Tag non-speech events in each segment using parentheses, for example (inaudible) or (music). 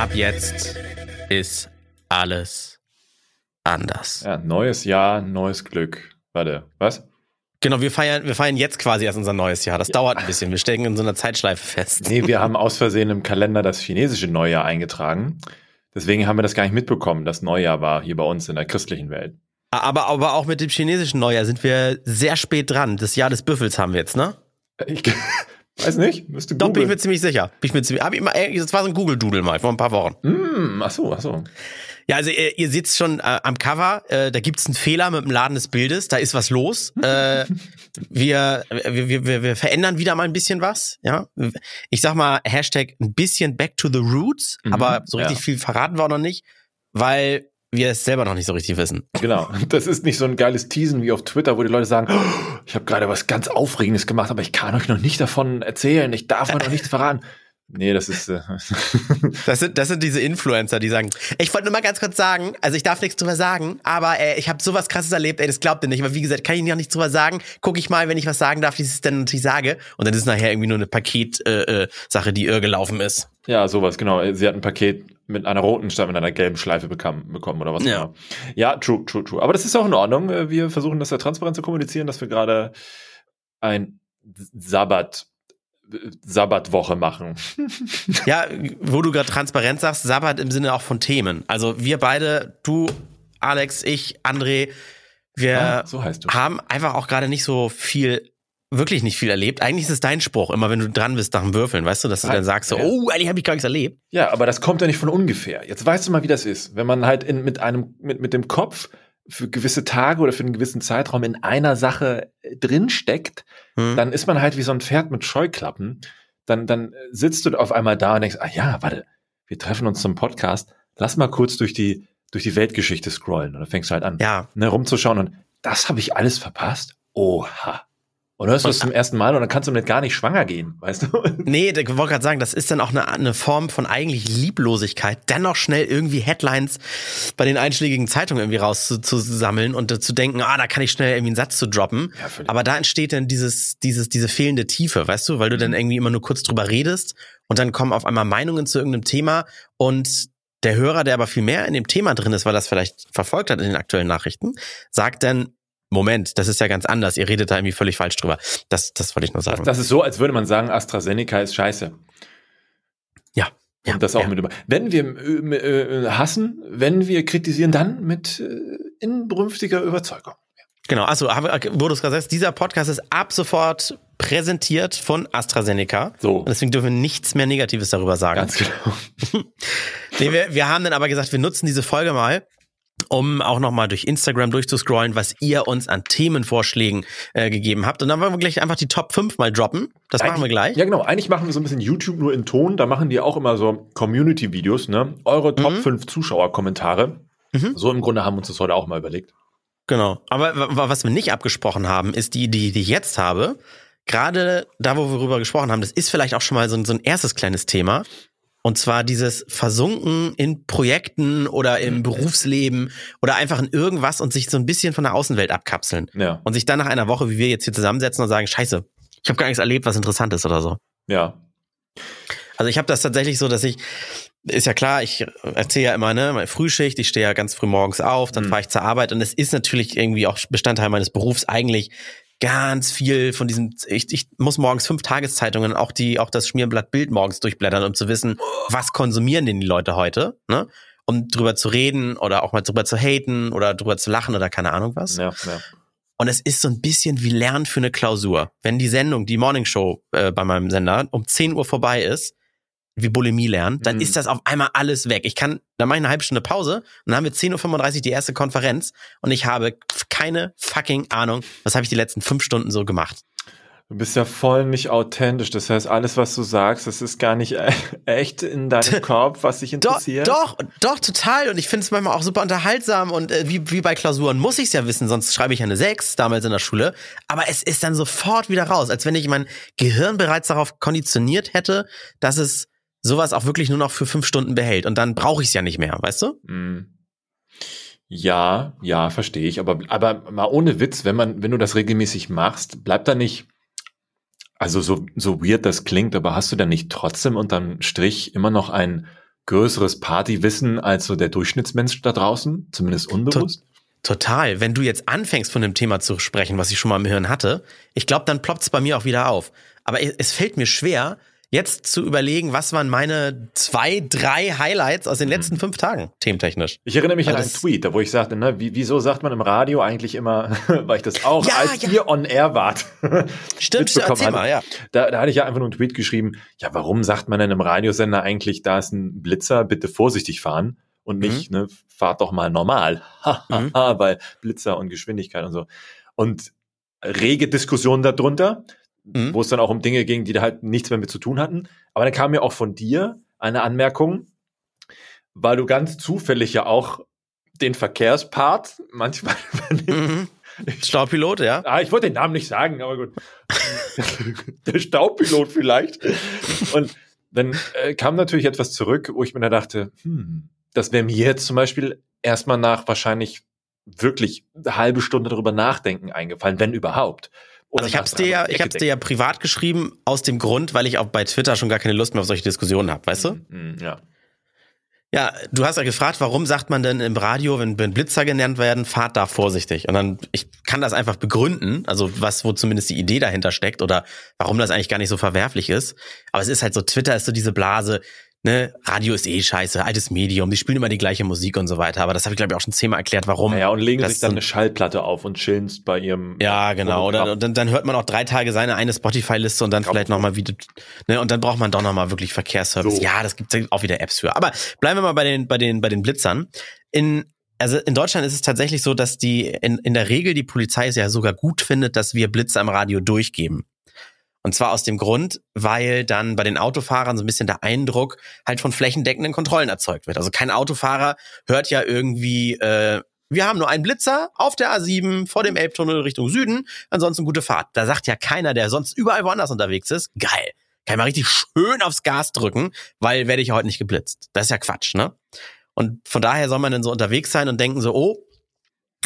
ab jetzt ist alles anders. Ja, neues Jahr, neues Glück. Warte, was? Genau, wir feiern, wir feiern jetzt quasi erst unser neues Jahr. Das dauert ein bisschen. Wir stecken in so einer Zeitschleife fest. Nee, wir haben aus Versehen im Kalender das chinesische Neujahr eingetragen. Deswegen haben wir das gar nicht mitbekommen. Das Neujahr war hier bei uns in der christlichen Welt. Aber, aber auch mit dem chinesischen Neujahr sind wir sehr spät dran. Das Jahr des Büffels haben wir jetzt, ne? Ich weiß nicht, müsste Doch, bin ich mir ziemlich sicher. Bin ich mir ziemlich, hab ich mal, das war so ein Google-Doodle mal vor ein paar Wochen. Hm, ach so, ach so. Ja, also ihr, ihr seht schon äh, am Cover, äh, da gibt's einen Fehler mit dem Laden des Bildes, da ist was los. Äh, (laughs) wir, wir, wir, wir, wir verändern wieder mal ein bisschen was, ja. Ich sag mal, Hashtag ein bisschen back to the roots, Mhm, aber so richtig ja. viel verraten wir auch noch nicht, weil wir es selber noch nicht so richtig wissen. Genau. Das ist nicht so ein geiles Teasen wie auf Twitter, wo die Leute sagen, oh, ich habe gerade was ganz Aufregendes gemacht, aber ich kann euch noch nicht davon erzählen, ich darf euch noch nichts verraten. Nee, das ist äh, (laughs) Das sind, das sind diese Influencer, die sagen, ich wollte nur mal ganz kurz sagen, also ich darf nichts drüber sagen, aber äh, ich habe sowas krasses erlebt, ey, das glaubt ihr nicht. Aber wie gesagt, kann ich noch nichts drüber sagen. Guck ich mal, wenn ich was sagen darf, wie ich es dann natürlich sage. Und dann ist nachher irgendwie nur eine Paket-Sache, äh, äh, Sache, die irr gelaufen ist. ja sowas, genau. Sie hat ein Paket mit einer roten statt mit einer gelben Schleife bekam, bekommen oder was Ja. auch immer. Ja, true, true, true. Aber das ist auch in Ordnung. Äh, Wir versuchen das ja transparent zu kommunizieren, dass wir gerade ein Sabbat Sabbatwoche machen. (laughs) Ja, wo du gerade transparent sagst, Sabbat im Sinne auch von Themen. Also wir beide, du, Alex, ich, André, wir Ah, so heißt du. haben einfach auch gerade nicht so viel, wirklich nicht viel erlebt. Eigentlich ist es dein Spruch, immer wenn du dran bist nach dem Würfeln, weißt du, dass du dann sagst so, oh, eigentlich habe ich gar nichts erlebt. Ja, aber das kommt ja nicht von ungefähr. Jetzt weißt du mal, wie das ist. Wenn man halt in, mit einem, mit, mit dem Kopf für gewisse Tage oder für einen gewissen Zeitraum in einer Sache äh, drinsteckt, Hm? dann ist man halt wie so ein Pferd mit Scheuklappen. Dann, dann sitzt du auf einmal da und denkst, ah ja, warte, wir treffen uns zum Podcast. Lass mal kurz durch die, durch die Weltgeschichte scrollen. Und dann fängst du halt an, Ja, ne, rumzuschauen und das habe ich alles verpasst? Oha. Und hörst du es zum ersten Mal und dann kannst du damit gar nicht schwanger gehen, weißt du? (laughs) Nee, ich wollte gerade sagen, das ist dann auch eine, eine Form von eigentlich Lieblosigkeit, dennoch schnell irgendwie Headlines bei den einschlägigen Zeitungen irgendwie rauszusammeln und zu denken, ah, da kann ich schnell irgendwie einen Satz zu droppen. Ja. Aber da entsteht dann dieses, dieses, diese fehlende Tiefe, weißt du, weil du Mhm. dann irgendwie immer nur kurz drüber redest und dann kommen auf einmal Meinungen zu irgendeinem Thema und der Hörer, der aber viel mehr in dem Thema drin ist, weil das vielleicht verfolgt hat in den aktuellen Nachrichten, sagt dann, Moment, das ist ja ganz anders, ihr redet da irgendwie völlig falsch drüber. Das, das wollte ich nur sagen. Das ist so, als würde man sagen, AstraZeneca ist scheiße. ja. Ja, Und das auch ja. mit über. Wenn wir äh, äh, hassen, wenn wir kritisieren, dann mit äh, inbrünstiger Überzeugung. Genau, also du es gerade sagst, dieser Podcast ist ab sofort präsentiert von AstraZeneca. So. Und deswegen dürfen wir nichts mehr Negatives darüber sagen. Ganz genau. (laughs) Nee, wir, wir haben dann aber gesagt, wir nutzen diese Folge mal, um auch nochmal durch Instagram durchzuscrollen, was ihr uns an Themenvorschlägen äh, gegeben habt. Und dann wollen wir gleich einfach die Top 5 mal droppen. Das machen wir gleich. Ja, genau. Eigentlich machen wir so ein bisschen YouTube nur in Ton. Da machen die auch immer so Community-Videos, ne? Eure Top Mhm. 5 Zuschauerkommentare. Mhm. So im Grunde haben wir uns das heute auch mal überlegt. Genau. Aber wa- wa- was wir nicht abgesprochen haben, ist die Idee, die ich jetzt habe. Gerade da, wo wir darüber gesprochen haben, das ist vielleicht auch schon mal so ein, so ein erstes kleines Thema. Und zwar dieses Versunken in Projekten oder im Berufsleben oder einfach in irgendwas und sich so ein bisschen von der Außenwelt abkapseln. Ja. Und sich dann nach einer Woche, wie wir jetzt hier zusammensetzen und sagen, scheiße, ich habe gar nichts erlebt, was interessant ist oder so. Ja. Also ich habe das tatsächlich so, dass ich, ist ja klar, ich erzähle ja immer, ne, meine Frühschicht, ich stehe ja ganz früh morgens auf, dann Mhm. fahre ich zur Arbeit und es ist natürlich irgendwie auch Bestandteil meines Berufs eigentlich ganz viel von diesem, ich, ich muss morgens fünf Tageszeitungen, auch die, auch das Schmierblatt Bild morgens durchblättern, um zu wissen, was konsumieren denn die Leute heute, ne? Um drüber zu reden oder auch mal drüber zu haten oder drüber zu lachen oder keine Ahnung was. Ja, ja. Und es ist so ein bisschen wie Lernen für eine Klausur. Wenn die Sendung, die Morning Show äh, bei meinem Sender um 10 Uhr vorbei ist, wie Bulimie lernen, dann Mhm. ist das auf einmal alles weg. Ich kann, dann mache ich eine halbe Stunde Pause und dann haben wir 10.35 Uhr die erste Konferenz und ich habe keine fucking Ahnung, was habe ich die letzten fünf Stunden so gemacht. Du bist ja voll nicht authentisch. Das heißt, alles, was du sagst, das ist gar nicht e- (laughs) echt in deinem (laughs) Kopf, was dich Doch, interessiert. doch, doch, total. Und ich finde es manchmal auch super unterhaltsam und äh, wie, wie bei Klausuren muss ich es ja wissen, sonst schreibe ich eine 6 damals in der Schule. Aber es ist dann sofort wieder raus, als wenn ich mein Gehirn bereits darauf konditioniert hätte, dass es sowas auch wirklich nur noch für fünf Stunden behält. Und dann brauche ich es ja nicht mehr, weißt du? Mm. Ja, ja, verstehe ich. Aber, aber mal ohne Witz, wenn man, wenn du das regelmäßig machst, bleibt da nicht, also so, so weird das klingt, aber hast du dann nicht trotzdem unterm Strich immer noch ein größeres Partywissen als so der Durchschnittsmensch da draußen, zumindest unbewusst. Total. Wenn du jetzt anfängst von dem Thema zu sprechen, was ich schon mal im Hirn hatte, ich glaube, dann ploppt es bei mir auch wieder auf. Aber es fällt mir schwer, jetzt zu überlegen, was waren meine zwei, drei Highlights aus den mhm. letzten fünf Tagen, thementechnisch. Ich erinnere mich also an einen Tweet, da wo ich sagte, ne, wie, wieso sagt man im Radio eigentlich immer, (laughs) weil ich das auch, ja, als ja. ihr on air wart. (laughs) Stimmt, erzähl mal, ja. Da, da hatte ich ja einfach nur einen Tweet geschrieben, ja, warum sagt man denn im Radiosender eigentlich, da ist ein Blitzer, bitte vorsichtig fahren? Und nicht, mhm. ne, fahrt doch mal normal. (laughs) mhm. weil Blitzer und Geschwindigkeit und so. Und rege Diskussionen darunter mhm. wo es dann auch um Dinge ging, die da halt nichts mehr mit zu tun hatten. Aber dann kam mir auch von dir eine Anmerkung, weil du ganz zufällig ja auch den Verkehrspart (laughs) manchmal mhm. Staubpilot, ja. Ah, ich wollte den Namen nicht sagen, aber gut. (laughs) Der Staubpilot vielleicht. Und dann äh, kam natürlich etwas zurück, wo ich mir da dachte, hm, das wäre mir jetzt zum Beispiel erstmal nach wahrscheinlich wirklich eine halbe Stunde darüber nachdenken eingefallen, wenn überhaupt. Also ich habe es dir ja, ich hab's dir ja privat geschrieben aus dem Grund, weil ich auch bei Twitter schon gar keine Lust mehr auf solche Diskussionen habe, weißt du? Mm, ja. Ja, du hast ja gefragt, warum sagt man denn im Radio, wenn, wenn Blitzer genannt werden, fahrt da vorsichtig. Und dann, ich kann das einfach begründen, also was, wo zumindest die Idee dahinter steckt oder warum das eigentlich gar nicht so verwerflich ist. Aber es ist halt so, Twitter ist so diese Blase, ne, Radio ist eh scheiße, altes Medium, die spielen immer die gleiche Musik und so weiter. Aber das habe ich, glaube ich, auch schon zehnmal erklärt, warum. Ja, und legen sich dann eine Schallplatte auf und chillen bei ihrem. Ja, genau. Oder dann, dann hört man auch drei Tage seine eine Spotify-Liste und dann vielleicht nochmal wieder, ne, und dann braucht man doch nochmal wirklich Verkehrsservice. So. Ja, das gibt auch wieder Apps für. Aber bleiben wir mal bei den, bei den, bei den Blitzern. In also in Deutschland ist es tatsächlich so, dass die in, in der Regel die Polizei es ja sogar gut findet, dass wir Blitzer im Radio durchgeben. Und zwar aus dem Grund, weil dann bei den Autofahrern so ein bisschen der Eindruck halt von flächendeckenden Kontrollen erzeugt wird. Also kein Autofahrer hört ja irgendwie, äh, wir haben nur einen Blitzer auf der A7 vor dem Elbtunnel Richtung Süden, ansonsten gute Fahrt. Da sagt ja keiner, der sonst überall woanders unterwegs ist, geil, kann ich mal richtig schön aufs Gas drücken, weil werde ich ja heute nicht geblitzt. Das ist ja Quatsch, ne? Und von daher soll man dann so unterwegs sein und denken so, oh,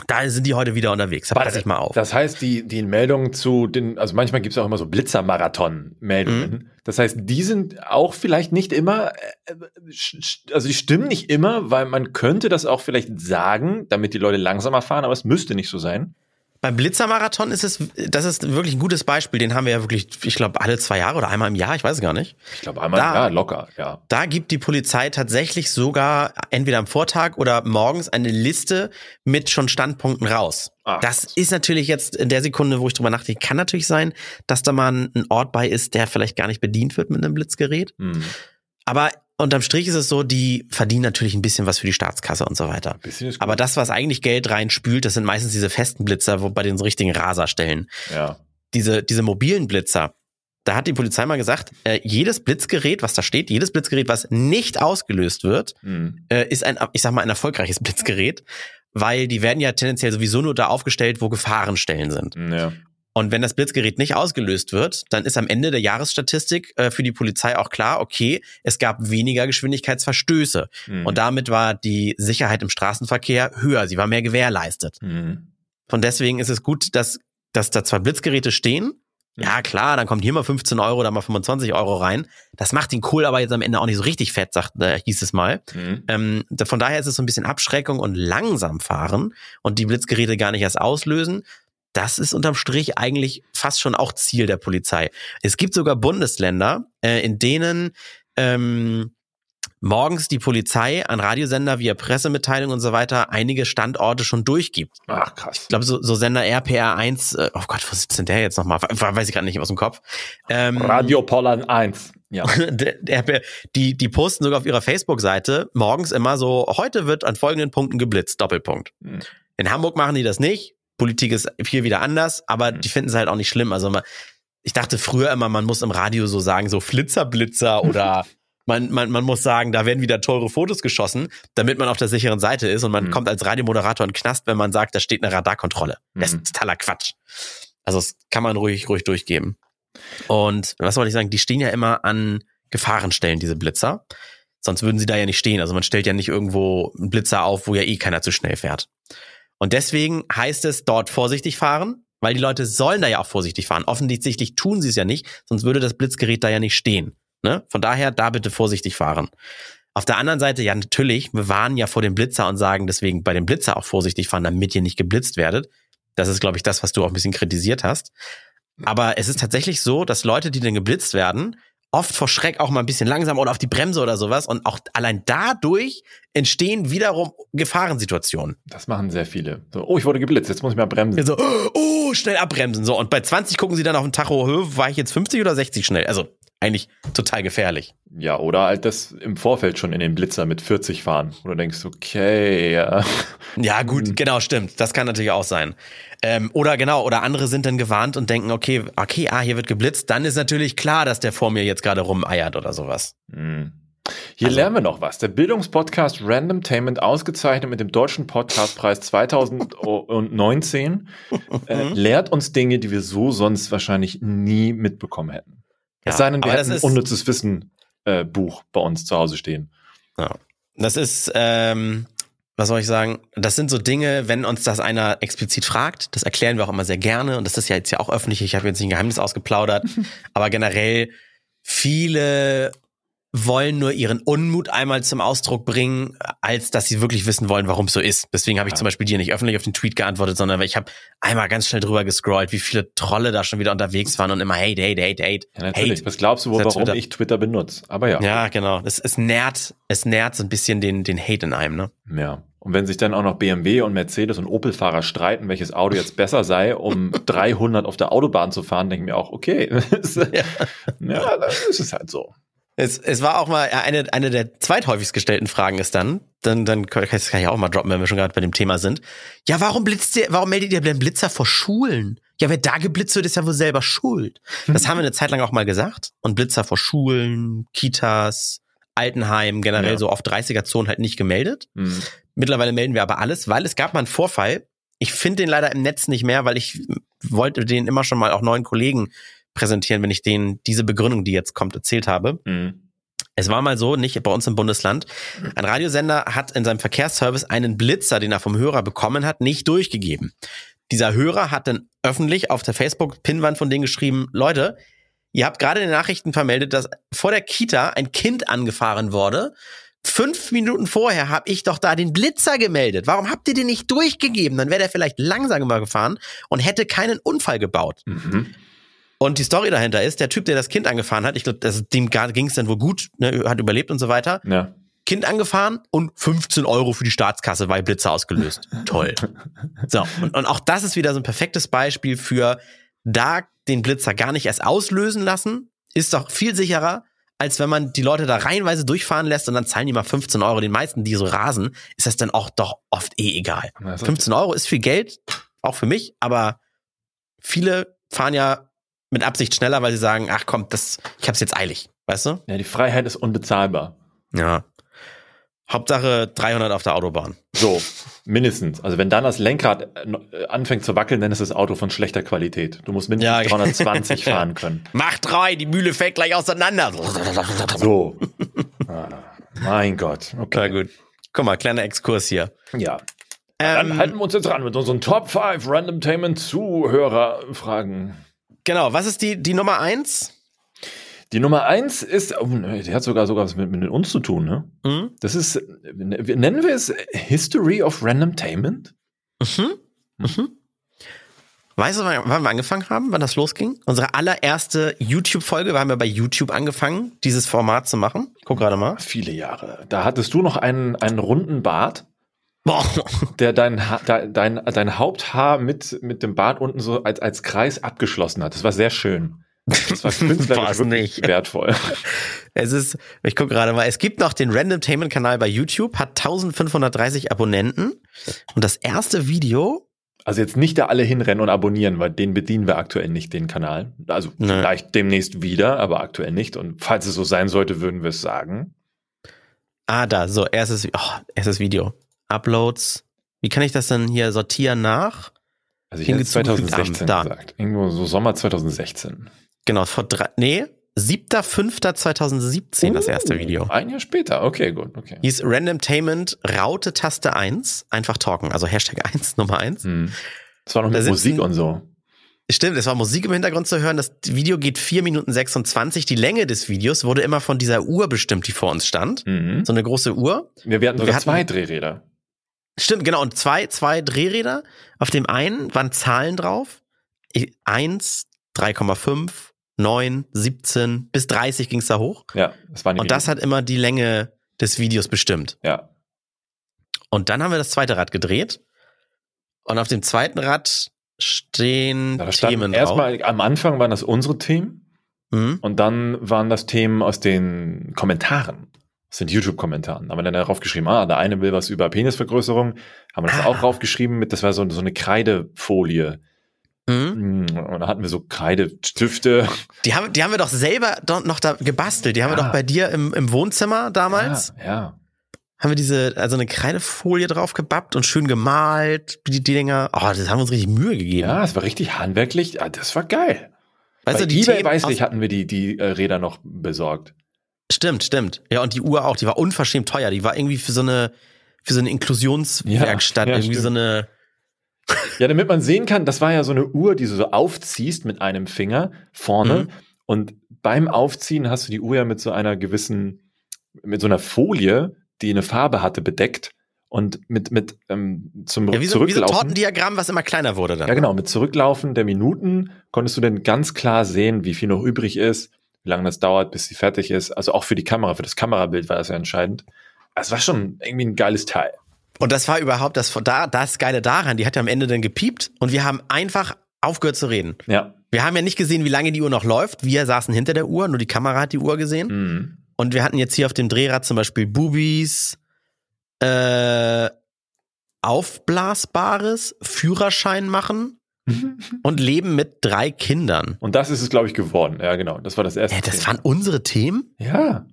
da sind die heute wieder unterwegs. Da passe ich mal auf. Das heißt, die, die Meldungen zu den, also manchmal gibt es auch immer so Blitzermarathon-Meldungen. Mhm. Das heißt, die sind auch vielleicht nicht immer, äh, also die stimmen nicht immer, weil man könnte das auch vielleicht sagen, damit die Leute langsamer fahren, aber es müsste nicht so sein. Beim Blitzermarathon ist es, das ist wirklich ein gutes Beispiel. Den haben wir ja wirklich, ich glaube, alle zwei Jahre oder einmal im Jahr, ich weiß es gar nicht. Ich glaube, einmal da, im Jahr, locker, ja. Da gibt die Polizei tatsächlich sogar entweder am Vortag oder morgens eine Liste mit schon Standpunkten raus. Ach, das ist natürlich jetzt in der Sekunde, wo ich drüber nachdenke, kann natürlich sein, dass da mal ein Ort bei ist, der vielleicht gar nicht bedient wird mit einem Blitzgerät. Mhm. Aber unterm Strich ist es so, die verdienen natürlich ein bisschen was für die Staatskasse und so weiter. Aber das, was eigentlich Geld reinspült, das sind meistens diese festen Blitzer, wo bei den so richtigen Raserstellen. Ja. Diese, diese mobilen Blitzer, da hat die Polizei mal gesagt, äh, jedes Blitzgerät, was da steht, jedes Blitzgerät, was nicht ausgelöst wird, mhm. äh, ist ein, ich sag mal, ein erfolgreiches (laughs) Blitzgerät, weil die werden ja tendenziell sowieso nur da aufgestellt, wo Gefahrenstellen sind. Ja. Und wenn das Blitzgerät nicht ausgelöst wird, dann ist am Ende der Jahresstatistik äh, für die Polizei auch klar, okay, es gab weniger Geschwindigkeitsverstöße. Mhm. Und damit war die Sicherheit im Straßenverkehr höher, sie war mehr gewährleistet. Mhm. Von deswegen ist es gut, dass, dass da zwei Blitzgeräte stehen. Ja, klar, dann kommt hier mal 15 Euro, da mal 25 Euro rein. Das macht den Kohl aber jetzt am Ende auch nicht so richtig fett, sagt, äh, hieß es mal. Mhm. Ähm, von daher ist es so ein bisschen Abschreckung und langsam fahren und die Blitzgeräte gar nicht erst auslösen, das ist unterm Strich eigentlich fast schon auch Ziel der Polizei. Es gibt sogar Bundesländer, äh, in denen ähm, morgens die Polizei an Radiosender via Pressemitteilung und so weiter einige Standorte schon durchgibt. Ach krass. Ich glaube, so, so Sender RPR1, äh, oh Gott, wo sitzt denn der jetzt nochmal? Weiß ich gerade nicht aus dem Kopf. Ähm, Radio Pollern 1. Ja. (laughs) die, die posten sogar auf ihrer Facebook-Seite morgens immer so, heute wird an folgenden Punkten geblitzt, Doppelpunkt. Hm. In Hamburg machen die das nicht. Politik ist hier wieder anders, aber mhm. die finden es halt auch nicht schlimm. Also ich dachte früher immer, man muss im Radio so sagen, so Flitzerblitzer (laughs) oder man, man, man muss sagen, da werden wieder teure Fotos geschossen, damit man auf der sicheren Seite ist und man mhm. kommt als Radiomoderator in den Knast, wenn man sagt, da steht eine Radarkontrolle. Das ist mhm. totaler Quatsch. Also das kann man ruhig, ruhig durchgeben. Und was wollte ich sagen, die stehen ja immer an Gefahrenstellen, diese Blitzer. Sonst würden sie da ja nicht stehen. Also man stellt ja nicht irgendwo einen Blitzer auf, wo ja eh keiner zu schnell fährt. Und deswegen heißt es dort vorsichtig fahren, weil die Leute sollen da ja auch vorsichtig fahren. Offensichtlich tun sie es ja nicht, sonst würde das Blitzgerät da ja nicht stehen. Ne? Von daher da bitte vorsichtig fahren. Auf der anderen Seite, ja, natürlich, wir warnen ja vor dem Blitzer und sagen deswegen bei dem Blitzer auch vorsichtig fahren, damit ihr nicht geblitzt werdet. Das ist, glaube ich, das, was du auch ein bisschen kritisiert hast. Aber es ist tatsächlich so, dass Leute, die dann geblitzt werden, oft vor Schreck auch mal ein bisschen langsam oder auf die Bremse oder sowas. Und auch allein dadurch entstehen wiederum Gefahrensituationen. Das machen sehr viele. So, oh, ich wurde geblitzt, jetzt muss ich mal bremsen. So, oh, schnell abbremsen. So, und bei 20 gucken sie dann auf den Tacho, war ich jetzt 50 oder 60 schnell? Also eigentlich total gefährlich. Ja, oder halt das im Vorfeld schon in den Blitzer mit 40 fahren. Oder denkst, okay, ja. Ja, gut, mhm. genau, stimmt. Das kann natürlich auch sein. Ähm, oder genau, oder andere sind dann gewarnt und denken, okay, okay, ah, hier wird geblitzt, dann ist natürlich klar, dass der vor mir jetzt gerade rumeiert oder sowas. Mhm. Hier also, lernen wir noch was. Der Bildungspodcast Randomtainment, ausgezeichnet mit dem Deutschen Podcastpreis 2019, (laughs) äh, lehrt uns Dinge, die wir so sonst wahrscheinlich nie mitbekommen hätten. Ja, es sei denn, wir hätten ein unnützes Wissen äh, Buch bei uns zu Hause stehen. Ja. Das ist, ähm, was soll ich sagen? Das sind so Dinge, wenn uns das einer explizit fragt, das erklären wir auch immer sehr gerne und das ist ja jetzt ja auch öffentlich. Ich habe jetzt nicht ein Geheimnis ausgeplaudert, (laughs) aber generell viele wollen nur ihren Unmut einmal zum Ausdruck bringen, als dass sie wirklich wissen wollen, warum es so ist. Deswegen habe ich ja. zum Beispiel dir nicht öffentlich auf den Tweet geantwortet, sondern weil ich habe einmal ganz schnell drüber gescrollt, wie viele Trolle da schon wieder unterwegs waren und immer hate, hate, hate, hate. Ja, natürlich. Hate. Was glaubst du, wo, warum Twitter. ich Twitter benutze? Aber ja. Ja, genau. Es, es nährt, es nährt so ein bisschen den, den Hate in einem, ne? Ja. Und wenn sich dann auch noch BMW und Mercedes und Opel-Fahrer streiten, welches Auto jetzt besser sei, um (laughs) 300 auf der Autobahn zu fahren, denke ich mir auch, okay, (laughs) ja, ja dann ist es halt so. Es, es war auch mal eine, eine der zweithäufigst gestellten Fragen ist dann, dann, dann kann ich auch mal droppen, wenn wir schon gerade bei dem Thema sind. Ja, warum blitzt ihr, warum meldet ihr den Blitzer vor Schulen? Ja, wer da geblitzt wird, ist ja wohl selber schuld. Das haben wir eine Zeit lang auch mal gesagt. Und Blitzer vor Schulen, Kitas, Altenheim, generell ja. so auf 30er-Zonen halt nicht gemeldet. Mhm. Mittlerweile melden wir aber alles, weil es gab mal einen Vorfall. Ich finde den leider im Netz nicht mehr, weil ich wollte den immer schon mal auch neuen Kollegen präsentieren, wenn ich denen diese Begründung, die jetzt kommt, erzählt habe. Mhm. Es war mal so, nicht bei uns im Bundesland. Ein Radiosender hat in seinem Verkehrsservice einen Blitzer, den er vom Hörer bekommen hat, nicht durchgegeben. Dieser Hörer hat dann öffentlich auf der Facebook-Pinwand von denen geschrieben, Leute, ihr habt gerade in den Nachrichten vermeldet, dass vor der Kita ein Kind angefahren wurde. Fünf Minuten vorher habe ich doch da den Blitzer gemeldet. Warum habt ihr den nicht durchgegeben? Dann wäre der vielleicht langsamer gefahren und hätte keinen Unfall gebaut. Mhm. Und die Story dahinter ist, der Typ, der das Kind angefahren hat, ich glaube, dem ging es dann wohl gut, ne, hat überlebt und so weiter. Ja. Kind angefahren und 15 Euro für die Staatskasse, weil Blitzer ausgelöst. (laughs) Toll. So, und, und auch das ist wieder so ein perfektes Beispiel für da den Blitzer gar nicht erst auslösen lassen, ist doch viel sicherer, als wenn man die Leute da reihenweise durchfahren lässt und dann zahlen die mal 15 Euro. Den meisten, die so rasen, ist das dann auch doch oft eh egal. 15 Euro ist viel Geld, auch für mich, aber viele fahren ja mit Absicht schneller, weil sie sagen, ach komm, das, ich hab's jetzt eilig, weißt du? Ja, die Freiheit ist unbezahlbar. Ja. Hauptsache 300 auf der Autobahn. So, mindestens. Also wenn dann das Lenkrad äh, anfängt zu wackeln, dann ist das Auto von schlechter Qualität. Du musst mindestens ja. (laughs) 320 fahren können. Mach drei, die Mühle fällt gleich auseinander. So. Ah, mein Gott. Okay. Na gut. Guck mal, kleiner Exkurs hier. Ja. Ähm, dann halten wir uns jetzt dran mit unseren Top 5 Randomtainment Zuhörerfragen. Genau, was ist die, die Nummer eins? Die Nummer eins ist, oh, die hat sogar sogar was mit, mit uns zu tun, ne? Mhm. Das ist, nennen wir es History of Randomtainment? Mhm. Mhm. Weißt du, wann wir angefangen haben, wann das losging? Unsere allererste YouTube-Folge, wir haben ja bei YouTube angefangen, dieses Format zu machen. Ich guck gerade mal. Viele Jahre. Da hattest du noch einen, einen runden Bart. Boah. Der dein, dein, dein Haupthaar mit, mit dem Bart unten so als, als Kreis abgeschlossen hat. Das war sehr schön. Das war künstlerisch nicht. wertvoll. Es ist, ich gucke gerade mal, es gibt noch den Randomtainment-Kanal bei YouTube, hat 1530 Abonnenten. Und das erste Video. Also jetzt nicht da alle hinrennen und abonnieren, weil den bedienen wir aktuell nicht, den Kanal. Also nee. vielleicht demnächst wieder, aber aktuell nicht. Und falls es so sein sollte, würden wir es sagen. Ah, da, so, erstes, oh, erstes Video. Uploads. Wie kann ich das denn hier sortieren nach? Also ich hätte 2016 da. gesagt. Irgendwo so Sommer 2016. Genau, vor drei, nee, 7.5.2017 uh, das erste Video. Ein Jahr später, okay, gut, okay. Hieß Randomtainment Raute Taste 1, einfach talken, also Hashtag 1, Nummer 1. Hm. Das war noch mit Musik und so. Stimmt, es war Musik im Hintergrund zu hören. Das Video geht 4 Minuten 26. Die Länge des Videos wurde immer von dieser Uhr bestimmt, die vor uns stand. Mhm. So eine große Uhr. Wir, wir hatten sogar Wir hatten- zwei Drehräder. Stimmt, genau. Und zwei, zwei Drehräder. Auf dem einen waren Zahlen drauf. Ich- Eins, 3,5, 9, 17, bis 30 ging's da hoch. Ja, das waren die Und das hat immer die Länge des Videos bestimmt. Ja. Und dann haben wir das zweite Rad gedreht. Und auf dem zweiten Rad stehen standen Themen drauf. erstmal am Anfang waren das unsere Themen Mhm. und dann waren das Themen aus den Kommentaren, den YouTube-Kommentaren. Da haben wir dann darauf geschrieben, ah, der eine will was über Penisvergrößerung, haben wir das Ah. auch draufgeschrieben mit, das war so, so eine Kreidefolie. Mhm. Mm, Und da hatten wir so Kreidestifte. Die, haben, die haben wir doch selber noch da gebastelt. Die haben wir Ja. doch bei dir im, im Wohnzimmer damals. Ja, ja. Haben wir diese, also eine Kreidefolie drauf gebappt und schön gemalt, die, die Dinger. Oh, das haben wir uns richtig Mühe gegeben. Ja, es war richtig handwerklich. Ah, Das war geil. weißt Bei du, die eBay Themen weiß ich, hatten wir die, die äh, Räder noch besorgt. Stimmt, stimmt. Ja, und die Uhr auch, die war unverschämt teuer. Die war irgendwie für so eine, für so eine Inklusionswerkstatt, Ja, ja, irgendwie so stimmt. eine. Ja, damit man sehen kann, das war ja so eine Uhr, die du so aufziehst mit einem Finger vorne. Mhm. Und beim Aufziehen hast du die Uhr ja mit so einer gewissen, mit so einer Folie, die eine Farbe hatte, bedeckt. Und mit, mit ähm, zum Ja, wie so, wie so ein Zurücklaufen. Tortendiagramm, was immer kleiner wurde dann. ja, genau, mit Zurücklaufen der Minuten konntest du dann ganz klar sehen, wie viel noch übrig ist, wie lange das dauert, bis sie fertig ist. Also auch für die Kamera, für das Kamerabild war das ja entscheidend. Es war schon irgendwie ein geiles Teil. Und das war überhaupt das, da, das Geile daran. Die hat ja am Ende dann gepiept und wir haben einfach aufgehört zu reden. Ja. Wir haben ja nicht gesehen, wie lange die Uhr noch läuft. Wir saßen hinter der Uhr, nur die Kamera hat die Uhr gesehen. Mhm. Und wir hatten jetzt hier auf dem Drehrad zum Beispiel Bubis, äh, Aufblasbares, Führerschein machen (laughs) und Leben mit drei Kindern. Und das ist es, glaube ich, geworden. Ja, genau. Das war das erste. Hä, das Thema. waren unsere Themen? ja.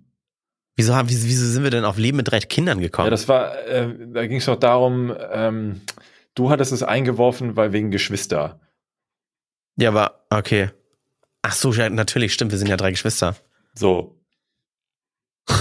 Wieso, haben, wieso, wieso sind wir denn auf Leben mit drei Kindern gekommen? Ja, das war, äh, da ging es doch darum, ähm, du hattest es eingeworfen, weil wegen Geschwister. ja, aber okay. Ach so, ja, natürlich, stimmt, wir sind ja drei Geschwister. So. (laughs)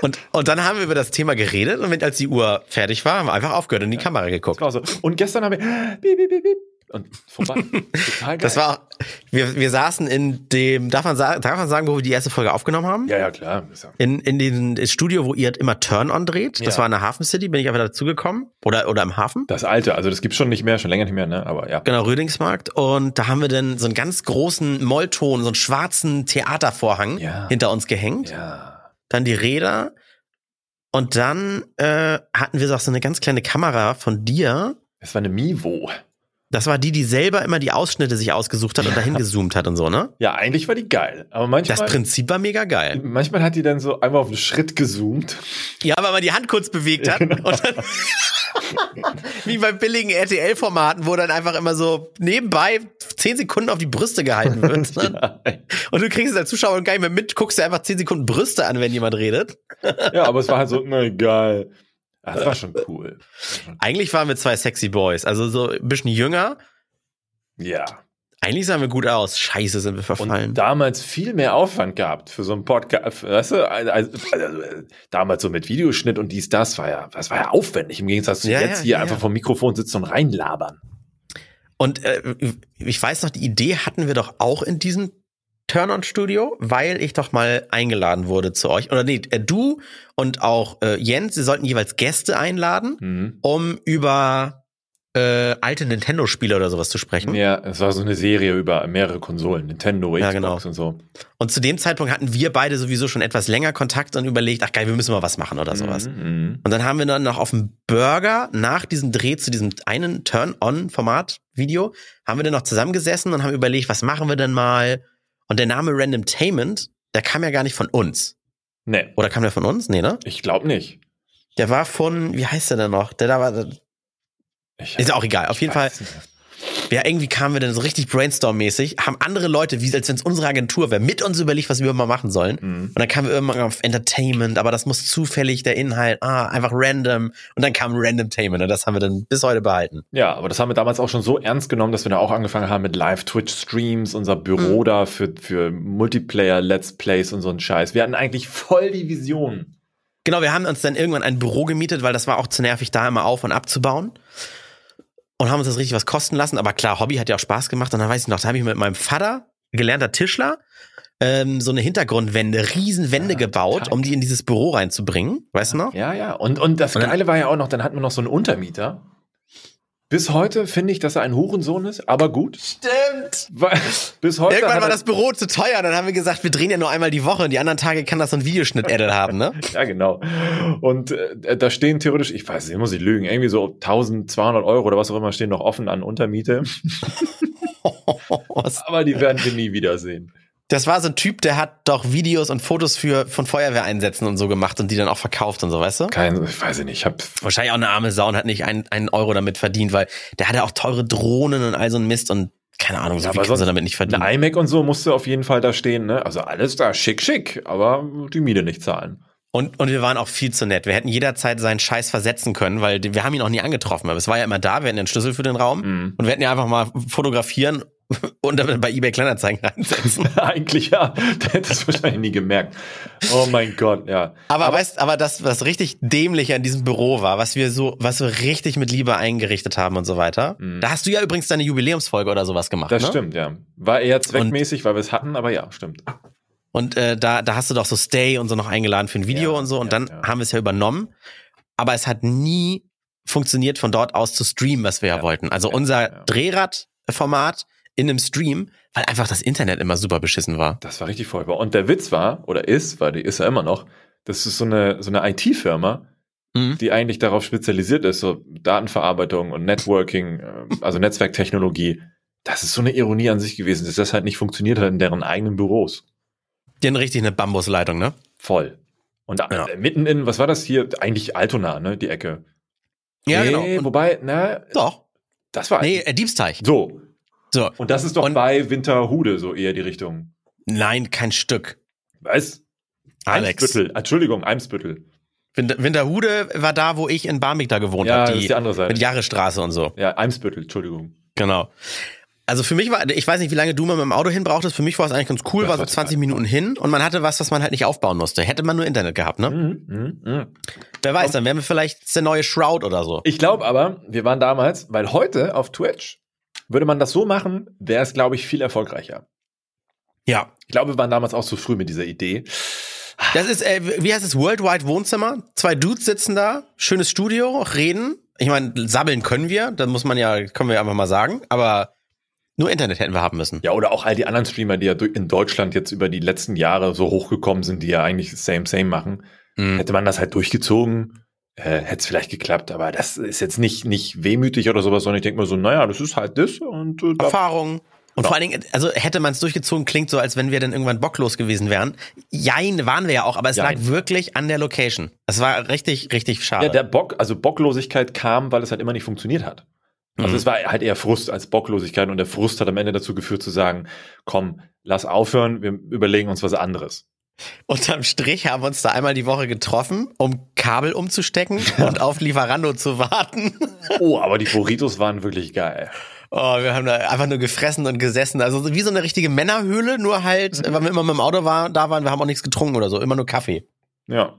Und, und dann haben wir über das Thema geredet und als die Uhr fertig war, haben wir einfach aufgehört und in die Kamera geguckt. so. Und gestern haben wir (gasps) und vorbei. (laughs) Total geil. Das war wir, wir saßen in dem, darf man, sagen, darf man sagen, wo wir die erste Folge aufgenommen haben? ja, ja, klar. In, in den das Studio, wo ihr immer Turn-On dreht. Das Ja. war in der Hafen City, bin ich einfach dazugekommen. Oder, oder im Hafen. Das alte, also das gibt's schon nicht mehr, schon länger nicht mehr, ne? Aber ja. Genau, Rödingsmarkt. Und da haben wir dann so einen ganz großen Mollton, so einen schwarzen Theatervorhang Ja. hinter uns gehängt. Ja. Dann die Räder. Und dann äh, hatten wir so auch so eine ganz kleine Kamera von dir. Es war eine Mivo. Das war die, die selber immer die Ausschnitte sich ausgesucht hat und dahin gezoomt hat und so, ne? Ja, eigentlich war die geil. Aber manchmal, Das Prinzip war mega geil. manchmal hat die dann so einmal auf einen Schritt gezoomt. Ja, weil man die Hand kurz bewegt hat. Genau. Und dann, (laughs) wie bei billigen RTL-Formaten, wo dann einfach immer so nebenbei zehn Sekunden auf die Brüste gehalten wird. (laughs) ja. Und du kriegst es als Zuschauer gar nicht mehr mit, guckst dir einfach zehn Sekunden Brüste an, wenn jemand redet. ja, aber es war halt so, na geil. Das war schon cool. Eigentlich waren wir zwei sexy Boys, also so ein bisschen jünger. Ja. Eigentlich sahen wir gut aus. Scheiße, sind wir verfallen. Und damals viel mehr Aufwand gehabt für so einen Podcast. Weißt du, also, also, äh, damals so mit Videoschnitt und dies, das war ja, das war ja aufwendig im Gegensatz zu Ja, jetzt ja, hier ja, einfach vom Mikrofon sitzen und reinlabern. Und äh, ich weiß noch, die Idee hatten wir doch auch in diesem Turn-on-Studio, weil ich doch mal eingeladen wurde zu euch. Oder nee, äh, du und auch äh, Jens, sie sollten jeweils Gäste einladen, Mhm. um über äh, alte Nintendo-Spiele oder sowas zu sprechen. Ja, es war so eine Serie über mehrere Konsolen, Nintendo, Xbox Ja, genau. und so. Und zu dem Zeitpunkt hatten wir beide sowieso schon etwas länger Kontakt und überlegt, ach geil, wir müssen mal was machen oder sowas. Mhm. Und dann haben wir dann noch auf dem Burger nach diesem Dreh zu diesem einen Turn-on-Format-Video, haben wir dann noch zusammengesessen und haben überlegt, was machen wir denn mal? Und der Name Randomtainment, der kam ja gar nicht von uns. Nee, Oder kam der von uns? Nee, ne? ich glaube nicht. Der war von, wie heißt der denn noch? Der da war, Ich, ist ja auch egal. Auf jeden Fall, nicht. Ja, irgendwie kamen wir dann so richtig brainstorm-mäßig, haben andere Leute, wie als wenn es unsere Agentur wäre, mit uns überlegt, was wir mal machen sollen. Mhm. Und dann kamen wir irgendwann auf Entertainment, aber das muss zufällig der Inhalt, ah, einfach random. Und dann kam Randomtainment und das haben wir dann bis heute behalten. Ja, aber das haben wir damals auch schon so ernst genommen, dass wir da auch angefangen haben mit Live-Twitch-Streams, unser Büro Mhm. da für, für Multiplayer-Let's Plays und so einen Scheiß. Wir hatten eigentlich voll die Vision. Genau, wir haben uns dann irgendwann ein Büro gemietet, weil das war auch zu nervig, da immer auf und abzubauen. Und haben uns das richtig was kosten lassen. Aber klar, Hobby hat ja auch Spaß gemacht. Und dann weiß ich noch, da habe ich mit meinem Vater, gelernter Tischler, ähm, so eine Hintergrundwände, Riesenwände Ja, gebaut, total. um die in dieses Büro reinzubringen. Weißt du noch? Ja, ja. Und, und das Und Geile war ja auch noch, dann hatten wir noch so einen Untermieter. Bis heute finde ich, dass er ein Hurensohn ist, aber gut. Stimmt. Weil, (laughs) bis heute. Irgendwann war das Büro zu teuer. Dann haben wir gesagt, wir drehen ja nur einmal die Woche und die anderen Tage kann das so ein Videoschnitt-Edel haben, ne? (laughs) Ja, genau. Und äh, da stehen theoretisch, ich weiß nicht, muss ich lügen, irgendwie so 1200 Euro oder was auch immer stehen noch offen an Untermiete. (laughs) Aber die werden wir nie wiedersehen. Das war so ein Typ, der hat doch Videos und Fotos für, von Feuerwehreinsätzen und so gemacht und die dann auch verkauft und so, weißt du? Kein, ich weiß nicht, ich habe Wahrscheinlich auch eine arme Sau und hat nicht einen, einen Euro damit verdient, weil der hatte auch teure Drohnen und all so ein Mist und keine Ahnung, so Ja, viel kannst du damit nicht verdienen. Ein iMac und so musste auf jeden Fall da stehen, ne? Also alles da schick, schick, aber die Miete nicht zahlen. Und, und wir waren auch viel zu nett. Wir hätten jederzeit seinen Scheiß versetzen können, weil wir haben ihn auch nie angetroffen. Aber es war ja immer da, wir hatten den Schlüssel für den Raum Mhm. und wir hätten ja einfach mal fotografieren und dann bei eBay Kleinanzeigen reinsetzen. (laughs) Eigentlich ja, (laughs) der hätte es wahrscheinlich nie gemerkt. Oh mein Gott, ja. Aber, weißt, aber das, was richtig dämlich an diesem Büro war, was wir so, was wir richtig mit Liebe eingerichtet haben und so weiter. Mhm. Da hast du ja übrigens deine Jubiläumsfolge oder sowas gemacht. Das ne? stimmt, ja. War eher zweckmäßig, weil wir es hatten, aber ja, stimmt. Und äh, da, da hast du doch so Stay und so noch eingeladen für ein Video Ja, und so. Und ja, dann ja. haben wir es ja übernommen. Aber es hat nie funktioniert, von dort aus zu streamen, was wir ja, wollten. Also unser ja. Drehrad-Format in einem Stream, weil einfach das Internet immer super beschissen war. Das war richtig furchtbar. Und der Witz war, oder ist, weil die ist ja immer noch, das ist so eine, so eine IT-Firma, Mhm. die eigentlich darauf spezialisiert ist, so Datenverarbeitung und Networking, äh, also Netzwerktechnologie. Das ist so eine Ironie an sich gewesen, dass das halt nicht funktioniert hat in deren eigenen Büros. Die haben richtig eine Bambusleitung, ne? Voll. Und da, Ja. äh, mitten in, was war das hier? Eigentlich Altona, ne? Die Ecke. Ja, nee, genau. Und, Wobei, na, doch. das war. Nee, äh, Diebsteich. So. So. Und das ist doch Und- bei Winterhude so eher die Richtung. Nein, kein Stück. Was? Alex. Eimsbüttel. Entschuldigung, Eimsbüttel. Winter, Winterhude war da, wo ich in Barmbek da gewohnt Ja, habe. das ist die andere Seite. mit Jahresstraße und so. Ja, Eimsbüttel, Entschuldigung. Genau. Also für mich war, ich weiß nicht, wie lange du mal mit dem Auto hin brauchtest. Für mich war es eigentlich ganz cool, Das war so war 20 total Minuten hin und man hatte was, was man halt nicht aufbauen musste. Hätte man nur Internet gehabt, ne? Mhm, mhm, mhm. Wer weiß, dann wären wir vielleicht der neue Shroud oder so. Ich glaube aber, wir waren damals, weil heute auf Twitch würde man das so machen, wäre es, glaube ich, viel erfolgreicher. Ja. Ich glaube, wir waren damals auch zu früh mit dieser Idee. Das ist, äh, wie heißt es, Worldwide Wohnzimmer? Zwei Dudes sitzen da, schönes Studio, reden. Ich meine, sabbeln können wir, das muss man ja, können wir einfach mal sagen, aber nur Internet hätten wir haben müssen. Ja, oder auch all die anderen Streamer, die ja in Deutschland jetzt über die letzten Jahre so hochgekommen sind, die ja eigentlich same, same machen. Mhm. Hätte man das halt durchgezogen, äh, hätte es vielleicht geklappt, aber das ist jetzt nicht, nicht wehmütig oder sowas, sondern ich denke mir so, naja, das ist halt das und äh, Erfahrung. Und Ja. vor allen Dingen, also hätte man es durchgezogen, klingt so, als wenn wir dann irgendwann bocklos gewesen wären. Jein, waren wir ja auch, aber es Jein. lag wirklich an der Location. Es war richtig, richtig schade. ja, der Bock, also Bocklosigkeit kam, weil es halt immer nicht funktioniert hat. Also Mhm. es war halt eher Frust als Bocklosigkeit und der Frust hat am Ende dazu geführt zu sagen, komm, lass aufhören, wir überlegen uns was anderes. Unterm Strich haben wir uns da einmal die Woche getroffen, um Kabel umzustecken und auf Lieferando zu warten. Oh, aber die Burritos waren wirklich geil. Oh, wir haben da einfach nur gefressen und gesessen. Also wie so eine richtige Männerhöhle, nur halt, weil wir immer mit dem Auto war, da waren, wir haben auch nichts getrunken oder so, immer nur Kaffee. Ja.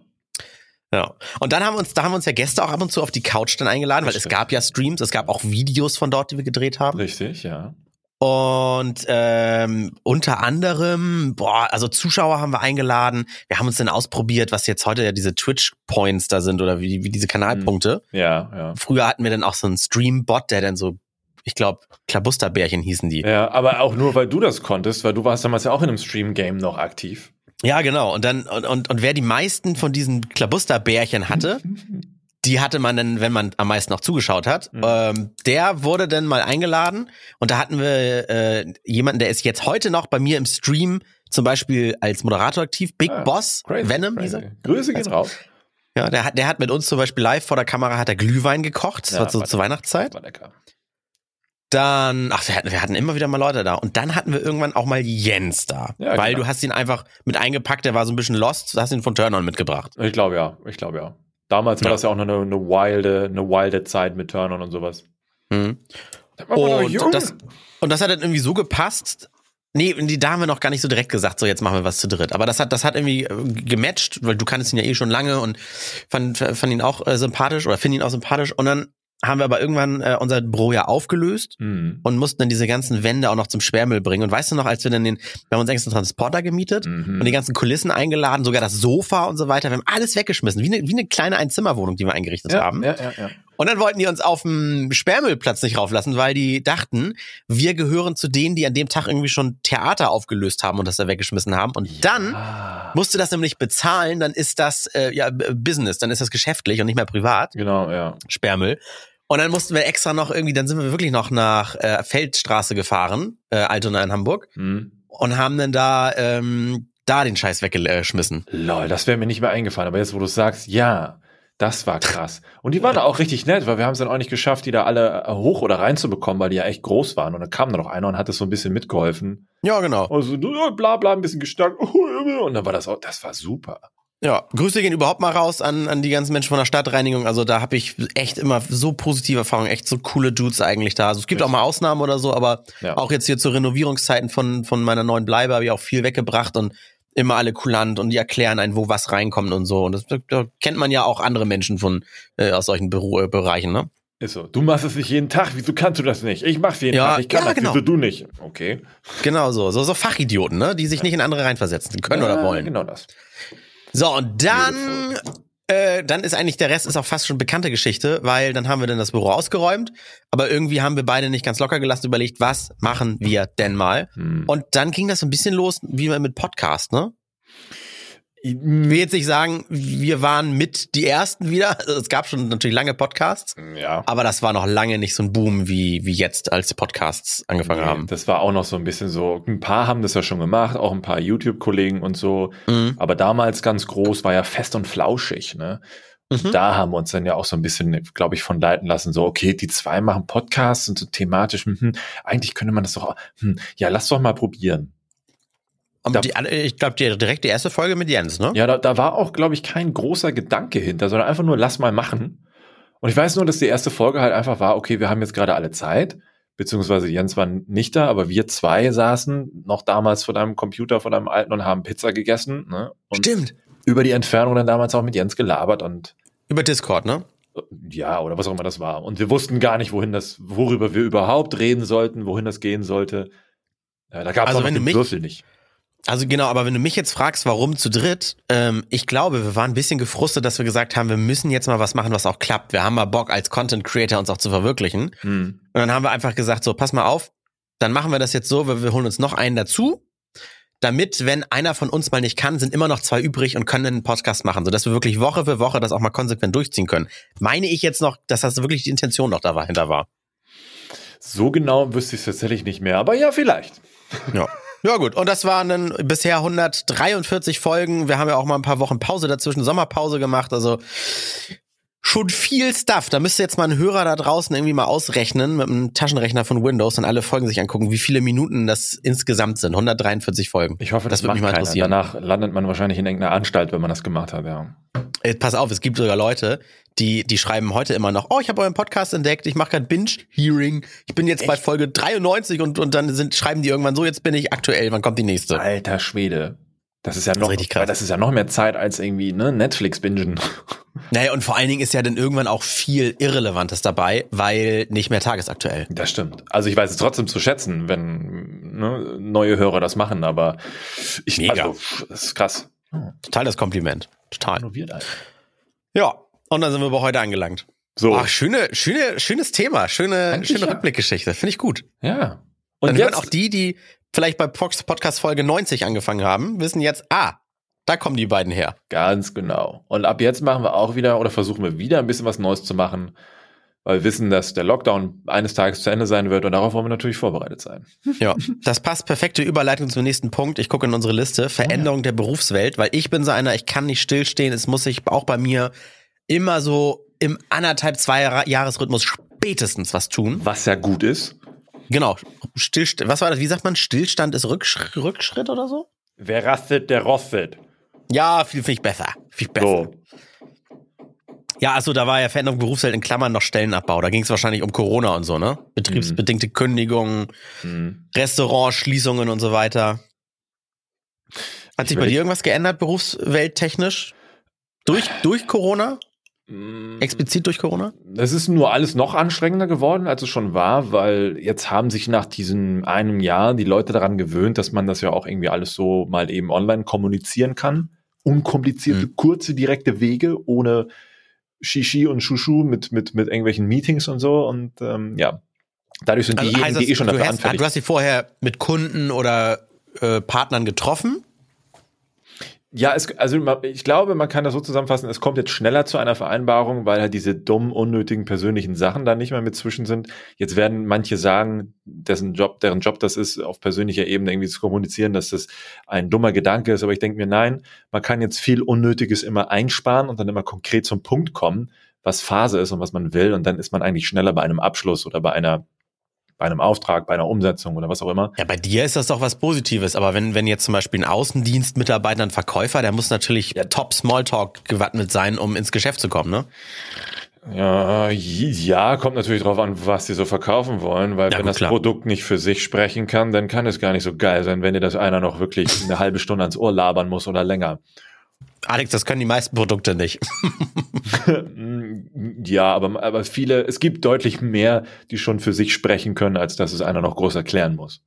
Ja. Und dann haben wir uns, da haben wir uns ja Gäste auch ab und zu auf die Couch dann eingeladen, weil es gab ja Streams, es gab auch Videos von dort, die wir gedreht haben. Richtig, ja. Und ähm, unter anderem, boah, also Zuschauer haben wir eingeladen. Wir haben uns dann ausprobiert, was jetzt heute ja diese Twitch-Points da sind oder wie, wie diese Kanalpunkte. Ja, ja. Früher hatten wir dann auch so einen Stream-Bot, der dann so, ich glaube, Klabusterbärchen hießen die. Ja, aber auch nur, weil du das konntest, weil du warst damals ja auch in einem Stream-Game noch aktiv. Ja, genau. Und dann, und, und, und wer die meisten von diesen Klabusterbärchen hatte, (laughs) die hatte man dann, wenn man am meisten noch zugeschaut hat, Mhm. ähm, der wurde dann mal eingeladen und da hatten wir äh, jemanden, der ist jetzt heute noch bei mir im Stream zum Beispiel als Moderator aktiv, Big Ah, Boss, Crazy, Venom, crazy. dieser. Grüße gehen Also- raus. Ja, der hat, der hat mit uns zum Beispiel live vor der Kamera hat er Glühwein gekocht, das Ja, war so war- zur Weihnachtszeit. War lecker. Dann, ach, wir hatten, wir hatten immer wieder mal Leute da. Und dann hatten wir irgendwann auch mal Jens da. Ja, weil genau. du hast ihn einfach mit eingepackt, der war so ein bisschen lost, du hast ihn von Turn-On mitgebracht. Ich glaube ja, ich glaube ja. Damals war Ja. das ja auch noch eine, eine wilde, eine wilde Zeit mit Turnern und sowas. Mhm. War Und das, und das hat dann irgendwie so gepasst. Nee, die, da haben wir noch gar nicht so direkt gesagt, so jetzt machen wir was zu dritt. Aber das hat, das hat irgendwie äh, gematcht, weil du kannst ihn ja eh schon lange und fand, fand ihn auch äh, sympathisch oder finde ihn auch sympathisch. Und dann haben wir aber irgendwann äh, unser Büro ja aufgelöst Mhm. und mussten dann diese ganzen Wände auch noch zum Sperrmüll bringen. Und weißt du noch, als wir dann den, wir haben uns extra einen Transporter gemietet Mhm. und die ganzen Kulissen eingeladen, sogar das Sofa und so weiter. Wir haben alles weggeschmissen, wie eine, wie eine kleine Einzimmerwohnung, die wir eingerichtet ja, haben. ja, ja, ja. Und dann wollten die uns auf dem Sperrmüllplatz nicht rauflassen, weil die dachten, wir gehören zu denen, die an dem Tag irgendwie schon Theater aufgelöst haben und das da weggeschmissen haben. Und dann Ah, musst du das nämlich bezahlen, dann ist das äh, ja Business, dann ist das geschäftlich und nicht mehr privat, genau, ja. Sperrmüll. Und dann mussten wir extra noch irgendwie, dann sind wir wirklich noch nach äh, Feldstraße gefahren, äh, Altona in Hamburg, Mhm. und haben dann da ähm, da den Scheiß weggeschmissen. Lol, das wäre mir nicht mehr eingefallen. Aber jetzt, wo du es sagst, ja, das war krass. Und die waren da auch richtig nett, weil wir haben es dann auch nicht geschafft, die da alle äh, hoch oder reinzubekommen, weil die ja echt groß waren. Und dann kam da noch einer und hat das so ein bisschen mitgeholfen. Ja, genau. Also, du, ja, bla bla, ein bisschen gestärkt. (laughs) Und dann war das auch, das war super. Ja, Grüße gehen überhaupt mal raus an, an die ganzen Menschen von der Stadtreinigung. Also da habe ich echt immer so positive Erfahrungen, echt so coole Dudes eigentlich da. Also es gibt auch mal Ausnahmen oder so, aber Ja. auch jetzt hier zu Renovierungszeiten von, von meiner neuen Bleibe habe ich auch viel weggebracht und immer alle kulant und die erklären einen, wo was reinkommt und so. Und das, da kennt man ja auch andere Menschen von äh, aus solchen Beru äh, Bereichen, ne? Ist so. Du machst es nicht jeden Tag. Wieso kannst du das nicht? Ich mach's jeden Ja, Tag. Ich kann ja, das. genau. Wieso du nicht? Okay. Genau so. So, so Fachidioten, ne? Die sich nicht in andere reinversetzen können oder Ja, wollen. Genau das. So, und dann, äh, dann ist eigentlich der Rest ist auch fast schon bekannte Geschichte, weil dann haben wir dann das Büro ausgeräumt, aber irgendwie haben wir beide nicht ganz locker gelassen, überlegt, was machen wir denn mal? Hm. Und dann ging das so ein bisschen los, wie mit Podcast, ne? Ich will jetzt nicht sagen, wir waren mit die ersten wieder. Also es gab schon natürlich lange Podcasts, ja. aber das war noch lange nicht so ein Boom wie, wie jetzt, als die Podcasts angefangen Nee, haben. Das war auch noch so ein bisschen so, ein paar haben das ja schon gemacht, auch ein paar YouTube-Kollegen und so. Mhm. Aber damals ganz groß war ja fest und flauschig, ne? Mhm. Da haben wir uns dann ja auch so ein bisschen, glaube ich, von leiten lassen. So, okay, die zwei machen Podcasts und so thematisch, hm, hm, eigentlich könnte man das doch, auch- hm, ja, lass doch mal probieren. Da- die, ich glaube, direkt die erste Folge mit Jens, ne? Ja, da, da war auch, glaube ich, kein großer Gedanke hinter, sondern einfach nur, lass mal machen. Und ich weiß nur, dass die erste Folge halt einfach war, okay, wir haben jetzt gerade alle Zeit, beziehungsweise Jens war nicht da, aber wir zwei saßen noch damals vor deinem Computer, vor deinem alten und haben Pizza gegessen. Ne? Stimmt. über die Entfernung dann damals auch mit Jens gelabert und Über Discord, ne? ja, oder was auch immer das war. Und wir wussten gar nicht, wohin das, worüber wir überhaupt reden sollten, wohin das gehen sollte. Ja, da gab es Also auch den mich- Würfel nicht. Also genau, aber wenn du mich jetzt fragst, warum zu dritt, ähm, ich glaube, wir waren ein bisschen gefrustet, dass wir gesagt haben, wir müssen jetzt mal was machen, was auch klappt. Wir haben mal Bock, als Content Creator uns auch zu verwirklichen. Hm. Und dann haben wir einfach gesagt, so, pass mal auf, dann machen wir das jetzt so, wir, wir holen uns noch einen dazu, damit, wenn einer von uns mal nicht kann, sind immer noch zwei übrig und können einen Podcast machen, sodass wir wirklich Woche für Woche das auch mal konsequent durchziehen können. Meine ich jetzt noch, dass das wirklich die Intention noch dahinter war. So genau wüsste ich es tatsächlich nicht mehr, aber ja, vielleicht. Ja. (laughs) Ja gut, und das waren dann bisher 143 Folgen. Wir haben ja auch mal ein paar Wochen Pause dazwischen, Sommerpause gemacht. Also schon viel Stuff. Da müsste jetzt mal ein Hörer da draußen irgendwie mal ausrechnen mit einem Taschenrechner von Windows und alle Folgen sich angucken, wie viele Minuten das insgesamt sind. 143 Folgen. Ich hoffe, Das das, würde mich mal interessieren. Danach landet man wahrscheinlich in irgendeiner Anstalt, wenn man das gemacht hat, ja. Äh, pass auf, es gibt sogar Leute, die, die schreiben heute immer noch, oh, ich habe euren Podcast entdeckt, ich mache gerade Binge-Hearing, ich bin jetzt bei Folge 93 und, und dann sind, schreiben die irgendwann so, jetzt bin ich aktuell, wann kommt die nächste? Alter Schwede. Das ist ja ist noch, krass. weil das ist ja noch mehr Zeit als irgendwie, ne, Netflix bingen. (laughs) Naja, und vor allen Dingen ist ja dann irgendwann auch viel Irrelevantes dabei, weil nicht mehr tagesaktuell. Das stimmt. Also ich weiß es trotzdem zu schätzen, wenn ne, neue Hörer das machen, aber ich, Mega. also, das ist krass. Total das Kompliment. Total. Ja. Und dann sind wir bei heute angelangt. So, Ach, schöne, schöne, schönes Thema, schöne, Eigentlich schöne ja. Rückblickgeschichte. Finde ich gut. ja. Und dann hören auch die, die vielleicht bei Podcast Folge 90 angefangen haben, wissen jetzt, ah, da kommen die beiden her. ganz genau. Und ab jetzt machen wir auch wieder oder versuchen wir wieder ein bisschen was Neues zu machen, weil wir wissen, dass der Lockdown eines Tages zu Ende sein wird und darauf wollen wir natürlich vorbereitet sein. Ja, das passt perfekte Überleitung zum nächsten Punkt. Ich gucke in unsere Liste. Veränderung der Berufswelt, weil ich bin so einer, ich kann nicht stillstehen. Es muss sich auch bei mir immer so im anderthalb, zwei Jahresrhythmus spätestens was tun. Was ja gut ist. Genau. Stillst was war das? Wie sagt man? Stillstand ist Rücksch Rückschritt oder so? Wer rastet, der rostet. Ja, viel, viel besser. Viel besser. So. Ja, also da war ja Veränderung Berufswelt in Klammern noch Stellenabbau. Da ging es wahrscheinlich um Corona und so, ne? Betriebsbedingte Kündigungen, Hm. Restaurantschließungen und so weiter. Hat Ich sich bei dir irgendwas geändert, berufswelttechnisch? Durch, durch Corona? Mm. Explizit durch Corona? Es ist nur alles noch anstrengender geworden, als es schon war, weil jetzt haben sich nach diesem einem Jahr die Leute daran gewöhnt, dass man das ja auch irgendwie alles so mal eben online kommunizieren kann. Unkomplizierte, Mhm. kurze, direkte Wege, ohne Shishi und Shushu mit, mit, mit irgendwelchen Meetings und so. Und ähm, ja, dadurch sind Also diejenigen, die eh schon dafür hast, anfällig du hast sie vorher mit Kunden oder äh, Partnern getroffen? Ja, es, also ich glaube, man kann das so zusammenfassen, es kommt jetzt schneller zu einer Vereinbarung, weil halt diese dummen, unnötigen persönlichen Sachen da nicht mehr mit zwischen sind. Jetzt werden manche sagen, dessen Job, deren Job das ist, auf persönlicher Ebene irgendwie zu kommunizieren, dass das ein dummer Gedanke ist. Aber ich denke mir, nein, man kann jetzt viel Unnötiges immer einsparen und dann immer konkret zum Punkt kommen, was Phase ist und was man will. Und dann ist man eigentlich schneller bei einem Abschluss oder bei einer bei einem Auftrag, bei einer Umsetzung oder was auch immer. Ja, bei dir ist das doch was Positives. Aber wenn, wenn jetzt zum Beispiel ein Außendienstmitarbeiter, ein Verkäufer, der muss natürlich top Smalltalk gewappnet sein, um ins Geschäft zu kommen, ne? Ja, ja, kommt natürlich drauf an, was sie so verkaufen wollen, weil Ja, wenn gut, das klar. Produkt nicht für sich sprechen kann, dann kann es gar nicht so geil sein, wenn dir das einer noch wirklich eine halbe Stunde ans Ohr labern muss oder länger. Alex, das können die meisten Produkte nicht. (laughs) ja, aber, aber viele, es gibt deutlich mehr, die schon für sich sprechen können, als dass es einer noch groß erklären muss.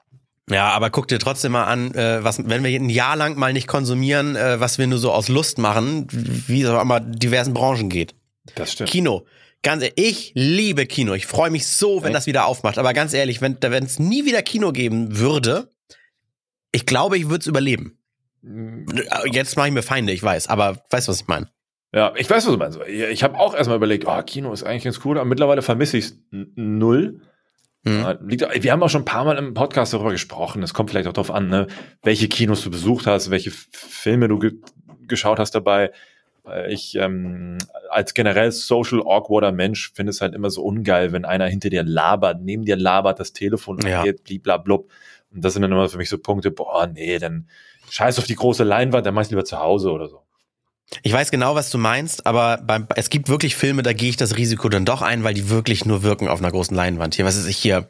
Ja, aber guck dir trotzdem mal an, äh, was, wenn wir ein Jahr lang mal nicht konsumieren, äh, was wir nur so aus Lust machen, wie es auch immer diversen Branchen geht. Das stimmt. Kino. Ganz ehrlich, ich liebe Kino. Ich freue mich so, wenn Echt? das wieder aufmacht. Aber ganz ehrlich, wenn wenn es nie wieder Kino geben würde, ich glaube, ich würde es überleben. Jetzt mache ich mir Feinde, ich weiß, aber weißt du, was ich meine? Ja, ich weiß, was du meinst. Ich habe auch erstmal überlegt, oh, Kino ist eigentlich ganz cool, aber mittlerweile vermisse ich es null. Hm. Ja, liegt, wir haben auch schon ein paar Mal im Podcast darüber gesprochen. Es kommt vielleicht auch darauf an, ne, welche Kinos du besucht hast, welche Filme du ge geschaut hast dabei. Ich ähm, als generell social awkwarder Mensch finde es halt immer so ungeil, wenn einer hinter dir labert, neben dir labert, das Telefon Ja. geht, bliblablub. Und das sind dann immer für mich so Punkte, boah, nee, dann scheiß auf die große Leinwand, dann mach ich lieber zu Hause oder so. Ich weiß genau, was du meinst, aber beim, es gibt wirklich Filme, da gehe ich das Risiko dann doch ein, weil die wirklich nur wirken auf einer großen Leinwand. Hier, was ist ich hier?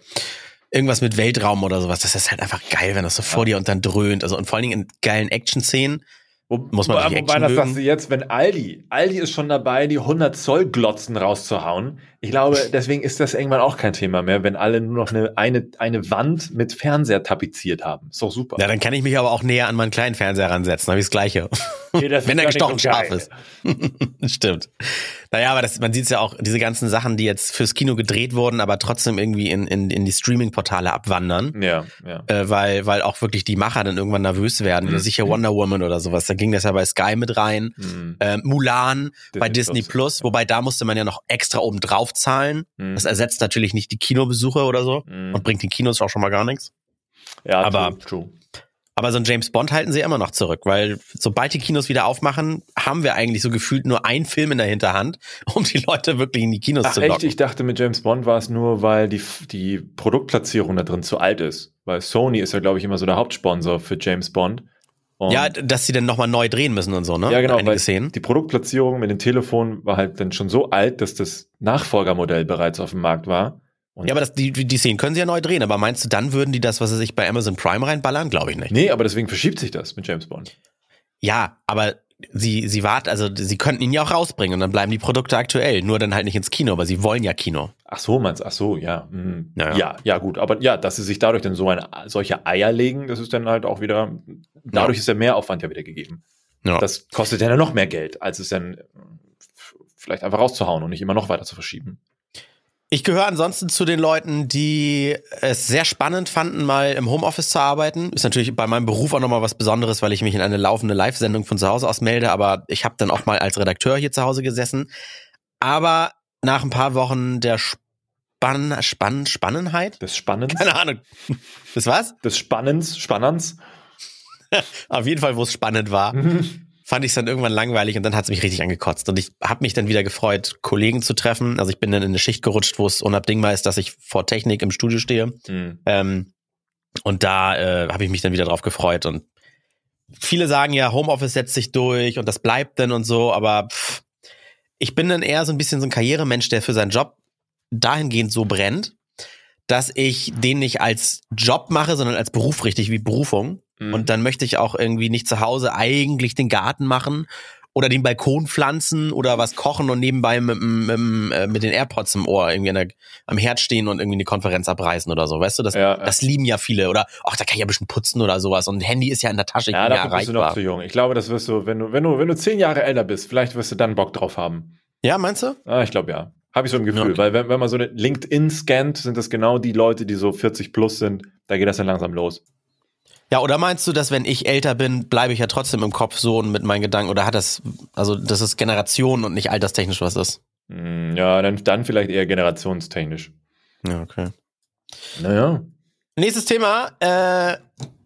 Irgendwas mit Weltraum oder sowas. Das ist halt einfach geil, wenn das so vor dir und dann dröhnt. Also und vor allen Dingen in geilen Action-Szenen. Muss man wobei, wobei das mögen? sagst du jetzt, wenn Aldi, Aldi ist schon dabei, die 100 Zoll Glotzen rauszuhauen. Ich glaube, deswegen ist das irgendwann auch kein Thema mehr, wenn alle nur noch eine, eine, eine Wand mit Fernseher tapeziert haben. Ist doch super. Ja, dann kann ich mich aber auch näher an meinen kleinen Fernseher ransetzen. Habe ich das Gleiche. (laughs) Nee, das (laughs) wenn er gestochen scharf ist. (laughs) Stimmt. Naja, aber das, man sieht es ja auch, diese ganzen Sachen, die jetzt fürs Kino gedreht wurden, aber trotzdem irgendwie in, in, in die Streaming-Portale abwandern. Ja, ja. Äh, weil, weil auch wirklich die Macher dann irgendwann nervös werden. Mhm. Sicher Wonder Woman oder sowas. Da ging das ja bei Sky mit rein. Hm. Äh, Mulan bei Disney Disney Plus, wobei da musste man ja noch extra oben drauf zahlen. Hm. Das ersetzt natürlich nicht die Kinobesuche oder so Hm. und bringt den Kinos auch schon mal gar nichts. Ja, aber- true, true. Aber so ein James Bond halten sie immer noch zurück, weil sobald die Kinos wieder aufmachen, haben wir eigentlich so gefühlt nur einen Film in der Hinterhand, (laughs) um die Leute wirklich in die Kinos Ach zu echt? locken. Ich dachte, mit James Bond war es nur, weil die, die Produktplatzierung da drin zu alt ist. Weil Sony ist ja, glaube ich, immer so der Hauptsponsor für James Bond. Und Ja, dass sie dann nochmal neu drehen müssen und so, ne? Ja, genau, Einige weil Szenen. die Produktplatzierung mit dem Telefon war halt dann schon so alt, dass das Nachfolgermodell bereits auf dem Markt war. Und Ja, aber das, die, die Szenen können sie ja neu drehen, aber meinst du, dann würden die das, was sie sich bei Amazon Prime reinballern? Glaube ich nicht. nee, aber deswegen verschiebt sich das mit James Bond. Ja, aber sie, sie warten, also sie könnten ihn ja auch rausbringen und dann bleiben die Produkte aktuell, nur dann halt nicht ins Kino, aber sie wollen ja Kino. Ach so, meinst Ach so, ja. hm. Ja, Ja, ja. ja. ja, gut. Aber ja, dass sie sich dadurch dann so eine, solche Eier legen, das ist dann halt auch wieder, dadurch ist der Mehraufwand ja wieder gegeben. Ja. Das kostet ja noch mehr Geld, als es dann äh, vielleicht einfach rauszuhauen und nicht immer noch weiter zu verschieben. Ich gehöre ansonsten zu den Leuten, die es sehr spannend fanden, mal im Homeoffice zu arbeiten. Ist natürlich bei meinem Beruf auch nochmal was Besonderes, weil ich mich in eine laufende Live-Sendung von zu Hause aus melde, aber ich habe dann auch mal als Redakteur hier zu Hause gesessen. Aber nach ein paar Wochen der Spann, Spann, Spannenheit? Des Spannens, Keine Ahnung. Das was? des Spannens, Spannens. (laughs) Auf jeden Fall, wo es spannend war. (laughs) fand ich es dann irgendwann langweilig und dann hat es mich richtig angekotzt. Und ich habe mich dann wieder gefreut, Kollegen zu treffen. Also ich bin dann in eine Schicht gerutscht, wo es unabdingbar ist, dass ich vor Technik im Studio stehe. Hm. Ähm, und da äh, habe ich mich dann wieder drauf gefreut. Und viele sagen ja, Homeoffice setzt sich durch und das bleibt dann und so, aber pff, ich bin dann eher so ein bisschen so ein Karrieremensch, der für seinen Job dahingehend so brennt, dass ich den nicht als Job mache, sondern als Beruf richtig wie Berufung. Mhm. Und dann möchte ich auch irgendwie nicht zu Hause eigentlich den Garten machen oder den Balkon pflanzen oder was kochen und nebenbei mit, mit, mit, äh, mit den AirPods im Ohr irgendwie der, am Herd stehen und irgendwie eine Konferenz abreißen oder so. Weißt du, das, ja, das lieben ja viele. Oder ach, da kann ich ja ein bisschen putzen oder sowas. Und Handy ist ja in der Tasche. Ja, da bist du noch zu jung. Ich glaube, das wirst du, wenn du, wenn du, wenn du zehn Jahre älter bist, vielleicht wirst du dann Bock drauf haben. Ja, meinst du? Ah, ich glaube ja. Habe ich so ein Gefühl, okay. weil wenn, wenn man so eine LinkedIn scannt, sind das genau die Leute, die so 40 plus sind. Da geht das dann langsam los. Ja, oder meinst du, dass wenn ich älter bin, bleibe ich ja trotzdem im Kopf so und mit meinen Gedanken? Oder hat das, also das ist Generation und nicht alterstechnisch, was das? Hm, ja, dann, dann vielleicht eher generationstechnisch. Ja, okay. Naja. Nächstes Thema, äh,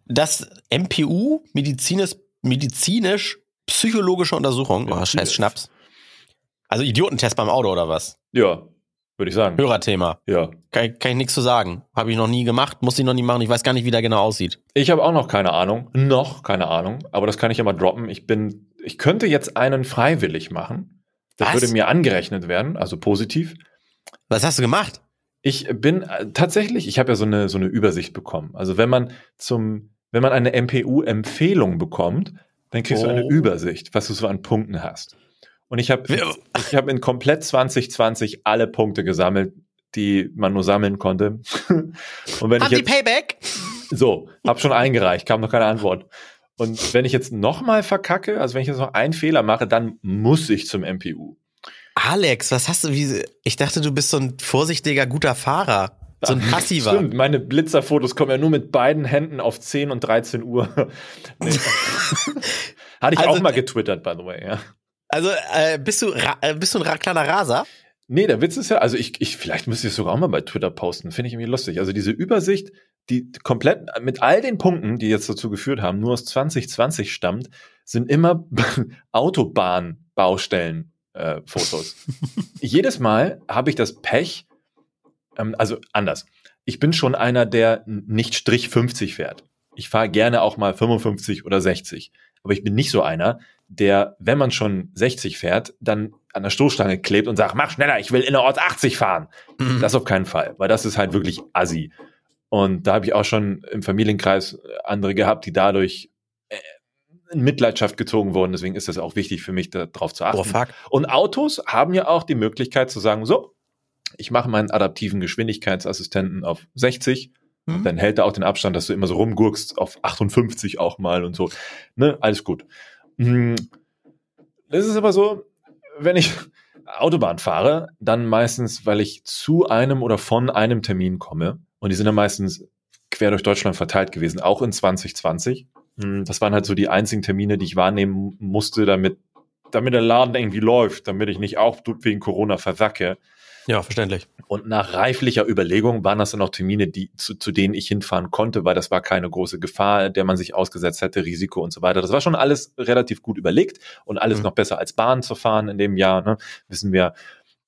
das MPU, medizinisch, medizinisch psychologische Untersuchung. Oh, scheiß Schnaps. Also Idiotentest beim Auto oder was? Ja, würde ich sagen. Hörerthema. Ja. Kann, kann ich nichts zu sagen. Habe ich noch nie gemacht, muss ich noch nie machen. Ich weiß gar nicht, wie der genau aussieht. Ich habe auch noch keine Ahnung. Noch keine Ahnung. Aber das kann ich ja mal droppen. Ich bin, ich könnte jetzt einen freiwillig machen. Das Was? würde mir angerechnet werden, also positiv. Was hast du gemacht? Ich bin äh, tatsächlich, ich habe ja so eine, so eine Übersicht bekommen. Also wenn man zum, wenn man eine MPU-Empfehlung bekommt, dann kriegst oh. du eine oh. Übersicht, was du so an Punkten hast. Und ich habe ich hab in komplett 2020 alle Punkte gesammelt, die man nur sammeln konnte. (laughs) Und wenn Haben ich jetzt, die Payback? So, hab schon eingereicht, kam noch keine Antwort. Und wenn ich jetzt nochmal verkacke, also wenn ich jetzt noch einen Fehler mache, dann muss ich zum MPU. Alex, was hast du, wie, ich dachte, du bist so ein vorsichtiger, guter Fahrer. So ein passiver. Stimmt, meine Blitzerfotos kommen ja nur mit beiden Händen auf 10 und 13 Uhr. nee. (laughs) Hatte ich also, auch mal getwittert, by the way, ja. Also äh, bist du äh, bist du ein kleiner Raser? Nee, der Witz ist ja, also ich, ich vielleicht müsste ich es sogar auch mal bei Twitter posten, finde ich irgendwie lustig. Also diese Übersicht, die komplett mit all den Punkten, die jetzt dazu geführt haben, nur aus 2020 stammt, sind immer (laughs) Autobahnbaustellen äh, Fotos. (laughs) Jedes Mal habe ich das Pech, ähm, also anders. Ich bin schon einer, der nicht Strich 50 fährt. Ich fahre gerne auch mal 55 oder 60. Aber ich bin nicht so einer, der, wenn man schon 60 fährt, dann an der Stoßstange klebt und sagt, mach schneller, ich will innerorts 80 fahren. Mhm. Das auf keinen Fall, weil das ist halt wirklich assi. Und da habe ich auch schon im Familienkreis andere gehabt, die dadurch äh, in Mitleidenschaft gezogen wurden. Deswegen ist das auch wichtig für mich, darauf zu achten. Oh, fuck. Und Autos haben ja auch die Möglichkeit zu sagen, so, ich mache meinen adaptiven Geschwindigkeitsassistenten auf 60 mhm. dann hält er auch den Abstand, dass du immer so rumgurkst auf 58 auch mal und so. Ne, alles gut. Hm. Das ist aber so, wenn ich Autobahn fahre, dann meistens, weil ich zu einem oder von einem Termin komme. Und die sind dann meistens quer durch Deutschland verteilt gewesen, auch in 2020. Hm, das waren halt so die einzigen Termine, die ich wahrnehmen musste, damit, damit der Laden irgendwie läuft, damit ich nicht auch wegen Corona versacke. Ja, verständlich. Und nach reiflicher Überlegung waren das dann auch Termine, die, zu, zu denen ich hinfahren konnte, weil das war keine große Gefahr, der man sich ausgesetzt hätte, Risiko und so weiter. Das war schon alles relativ gut überlegt und alles mhm. noch besser als Bahn zu fahren in dem Jahr, ne? wissen wir.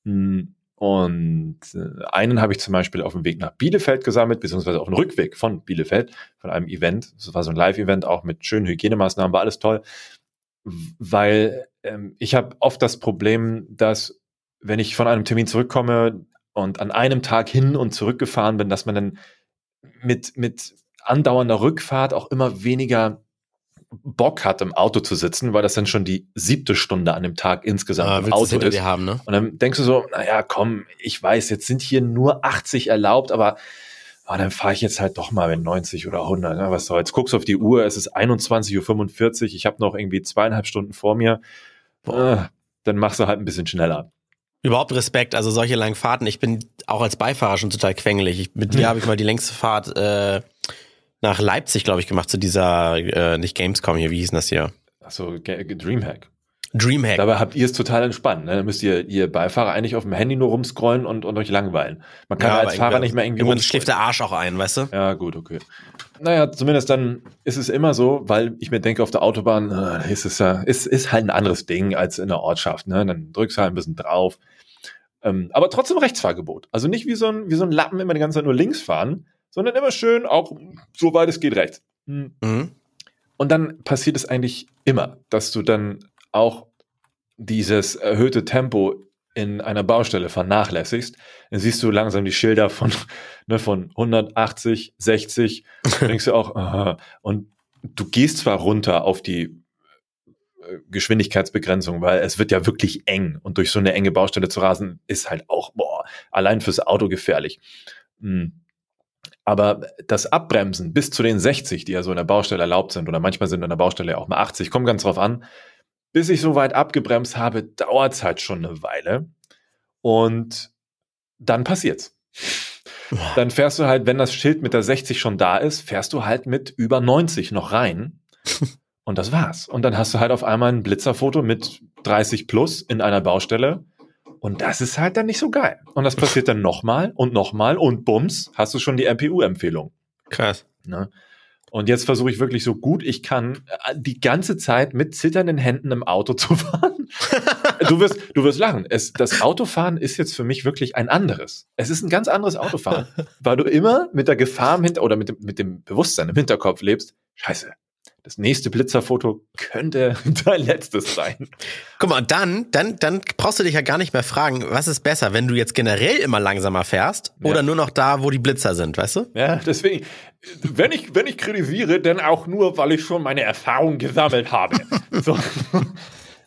Hm, und äh, einen habe ich zum Beispiel auf dem Weg nach Bielefeld gesammelt, beziehungsweise auf dem Rückweg von Bielefeld, von einem Event. Das war so ein Live-Event, auch mit schönen Hygienemaßnahmen, war alles toll. Weil ähm, ich habe oft das Problem, dass wenn ich von einem Termin zurückkomme und an einem Tag hin und zurück gefahren bin, dass man dann mit, mit andauernder Rückfahrt auch immer weniger Bock hat, im Auto zu sitzen, weil das dann schon die siebte Stunde an dem Tag insgesamt ah, im Auto ist. Haben, ne? Und dann denkst du so, naja, komm, ich weiß, jetzt sind hier nur 80 erlaubt, aber oh, dann fahre ich jetzt halt doch mal mit 90 oder 100. Ne? Was soll, jetzt guckst du auf die Uhr, es ist 21.45 Uhr, ich habe noch irgendwie zweieinhalb Stunden vor mir. Äh, dann machst du halt ein bisschen schneller. Überhaupt Respekt, also solche langen Fahrten. Ich bin auch als Beifahrer schon total quengelig. Ich, mit dir ja. habe ich mal die längste Fahrt äh, nach Leipzig, glaube ich, gemacht, zu dieser, äh, nicht Gamescom hier, wie hieß denn das hier? Achso, Dreamhack. Dreamhack. Dabei habt ihr es total entspannt. Ne? Dann müsst ihr, ihr Beifahrer eigentlich auf dem Handy nur rumscrollen und, und euch langweilen. Man kann ja, als Fahrer nicht mehr irgendwie. Irgendwann schläft der Arsch auch ein, weißt du? Ja, gut, okay. Naja, zumindest dann ist es immer so, weil ich mir denke, auf der Autobahn äh, ist es ja, ist, ist halt ein anderes Ding als in der Ortschaft. Ne? Dann drückst du halt ein bisschen drauf. Ähm, aber trotzdem Rechtsfahrgebot. Also nicht wie so, ein, wie so ein Lappen immer die ganze Zeit nur links fahren, sondern immer schön auch so weit es geht rechts. Hm. Mhm. Und dann passiert es eigentlich immer, dass du dann auch dieses erhöhte Tempo in einer Baustelle vernachlässigst, dann siehst du langsam die Schilder von, (laughs) ne, von 180, 60, (laughs) denkst du auch, aha. und du gehst zwar runter auf die äh, Geschwindigkeitsbegrenzung, weil es wird ja wirklich eng und durch so eine enge Baustelle zu rasen ist halt auch boah, allein fürs Auto gefährlich. Hm. Aber das Abbremsen bis zu den 60, die ja so in der Baustelle erlaubt sind, oder manchmal sind in der Baustelle auch mal 80, kommt ganz drauf an, bis ich so weit abgebremst habe, dauert es halt schon eine Weile. Und dann passiert's. Dann fährst du halt, wenn das Schild mit der 60 schon da ist, fährst du halt mit über 90 noch rein. (laughs) Und das war's. Und dann hast du halt auf einmal ein Blitzerfoto mit 30 plus in einer Baustelle und das ist halt dann nicht so geil. Und das passiert dann (laughs) nochmal und nochmal und bums, hast du schon die MPU-Empfehlung. Krass. Ne? Und jetzt versuche ich wirklich so gut ich kann, äh, die ganze Zeit mit zitternden Händen im Auto (laughs) zu fahren. du wirst, du wirst lachen. Es, das Autofahren ist jetzt für mich wirklich ein anderes. Es ist ein ganz anderes Autofahren, weil du immer mit der Gefahr im Hinter oder mit dem, mit dem Bewusstsein im Hinterkopf lebst. Scheiße, das nächste Blitzerfoto könnte (laughs) dein letztes sein. Guck mal, dann, dann, dann brauchst du dich ja gar nicht mehr fragen, was ist besser, wenn du jetzt generell immer langsamer fährst ja. oder nur noch da, wo die Blitzer sind, weißt du? Ja, deswegen, wenn ich, wenn ich kritisiere, dann auch nur, weil ich schon meine Erfahrung gesammelt habe. (laughs) so.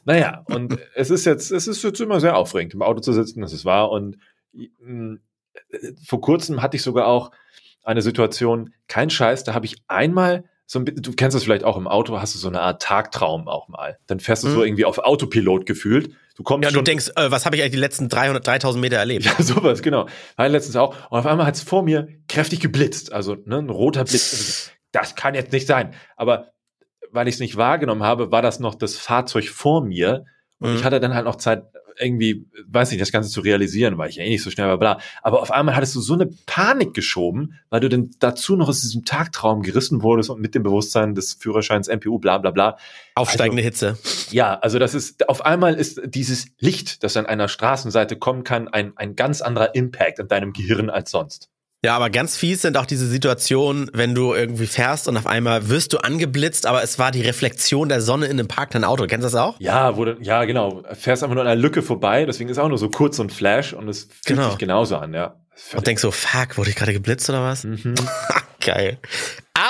Naja, und es ist jetzt, es ist jetzt immer sehr aufregend, im Auto zu sitzen, das ist wahr. Und mh, vor kurzem hatte ich sogar auch eine Situation, kein Scheiß, da habe ich einmal so ein, du kennst das vielleicht auch im Auto, hast du so eine Art Tagtraum auch mal. Dann fährst du mhm. so irgendwie auf Autopilot gefühlt. Du kommst ja, du denkst, äh, was habe ich eigentlich die letzten 300, 3000 Meter erlebt? Ja, (laughs) sowas, genau. War letztens auch. Und auf einmal hat es vor mir kräftig geblitzt. Also ne, ein roter Blitz. Das kann jetzt nicht sein. Aber weil ich es nicht wahrgenommen habe, war das noch das Fahrzeug vor mir. Und mhm. ich hatte dann halt noch Zeit, irgendwie, weiß nicht, das Ganze zu realisieren, weil ich ja eh nicht so schnell war, bla. Aber auf einmal hattest du so eine Panik geschoben, weil du denn dazu noch aus diesem Tagtraum gerissen wurdest und mit dem Bewusstsein des Führerscheins MPU, bla, bla, bla. Aufsteigende also, Hitze. Ja, also das ist, auf einmal ist dieses Licht, das an einer Straßenseite kommen kann, ein, ein ganz anderer Impact in deinem Gehirn als sonst. Ja, aber ganz fies sind auch diese Situationen, wenn du irgendwie fährst und auf einmal wirst du angeblitzt, aber es war die Reflexion der Sonne in einem parkenden Auto. Kennst du das auch? Ja, du, ja, genau. Fährst einfach nur an einer Lücke vorbei, deswegen ist auch nur so kurz und Flash und es fühlt genau. sich genauso an, ja. Und denkst so, fuck, wurde ich gerade geblitzt oder was? Mhm. (laughs) Geil.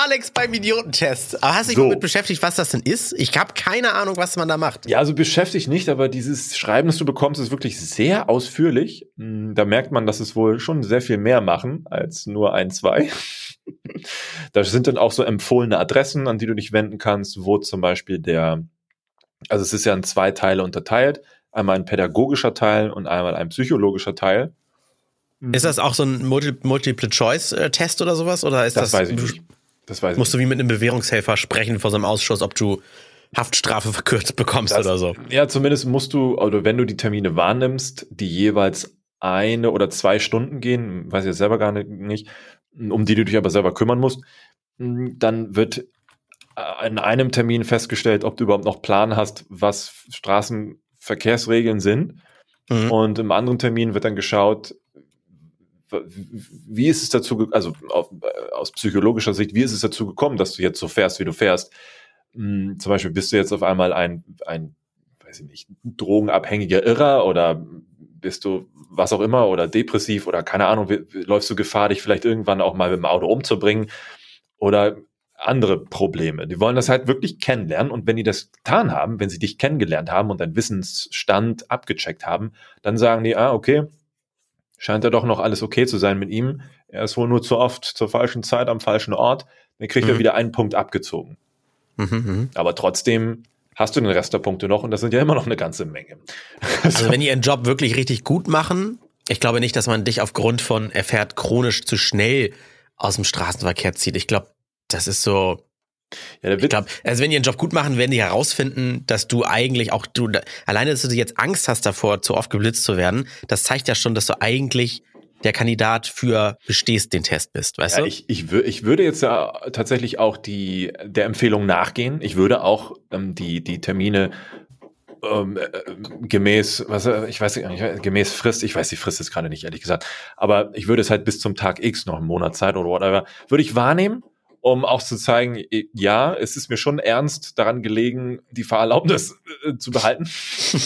Alex beim Idiotentest. Aber hast du dich so. damit beschäftigt, was das denn ist? Ich habe keine Ahnung, was man da macht. Ja, also beschäftigt nicht, aber dieses Schreiben, das du bekommst, ist wirklich sehr ausführlich. Hm, da merkt man, dass es wohl schon sehr viel mehr machen als nur ein, zwei. (laughs) da sind dann auch so empfohlene Adressen, an die du dich wenden kannst, wo zum Beispiel der, also es ist ja in zwei Teile unterteilt. Einmal ein pädagogischer Teil und einmal ein psychologischer Teil. Ist das auch so ein Multiple-Choice-Test oder sowas? Oder ist das, das weiß ich nicht. Das weiß musst ich. du wie mit einem Bewährungshelfer sprechen vor so einem Ausschuss, ob du Haftstrafe (laughs) verkürzt bekommst das, oder so. Ja, zumindest musst du, oder wenn du die Termine wahrnimmst, die jeweils eine oder zwei Stunden gehen, weiß ich jetzt selber gar nicht, um die du dich aber selber kümmern musst, dann wird in einem Termin festgestellt, ob du überhaupt noch Plan hast, was Straßenverkehrsregeln sind. Mhm. Und im anderen Termin wird dann geschaut, wie ist es dazu, also auf, äh, aus psychologischer Sicht, wie ist es dazu gekommen, dass du jetzt so fährst, wie du fährst? Hm, zum Beispiel bist du jetzt auf einmal ein, ein, weiß ich nicht, drogenabhängiger Irrer oder bist du was auch immer oder depressiv oder keine Ahnung, läufst du Gefahr, dich vielleicht irgendwann auch mal mit dem Auto umzubringen oder andere Probleme. Die wollen das halt wirklich kennenlernen und wenn die das getan haben, wenn sie dich kennengelernt haben und deinen Wissensstand abgecheckt haben, dann sagen die, ah, okay, scheint ja doch noch alles okay zu sein mit ihm. Er ist wohl nur zu oft zur falschen Zeit am falschen Ort. Dann kriegt mhm. er wieder einen Punkt abgezogen. Mhm, mhm, Aber trotzdem hast du den Rest der Punkte noch und das sind ja immer noch eine ganze Menge. (laughs) Also wenn die ihren Job wirklich richtig gut machen, ich glaube nicht, dass man dich aufgrund von er fährt chronisch zu schnell aus dem Straßenverkehr zieht. Ich glaube, das ist so, ja, ich glaube, also wenn die ihren Job gut machen, werden die herausfinden, dass du eigentlich auch du alleine, dass du jetzt Angst hast davor, zu oft geblitzt zu werden, das zeigt ja schon, dass du eigentlich der Kandidat für bestehst den Test bist, weißt ja, du? Ich, ich, ich würde jetzt ja tatsächlich auch die der Empfehlung nachgehen. Ich würde auch ähm, die die Termine ähm, äh, gemäß, was ich weiß nicht, gemäß Frist, ich weiß die Frist ist gerade nicht ehrlich gesagt, aber ich würde es halt bis zum Tag X noch einen Monat Zeit oder whatever, würde ich wahrnehmen um auch zu zeigen, ja, es ist mir schon ernst daran gelegen, die Fahrerlaubnis äh, zu behalten.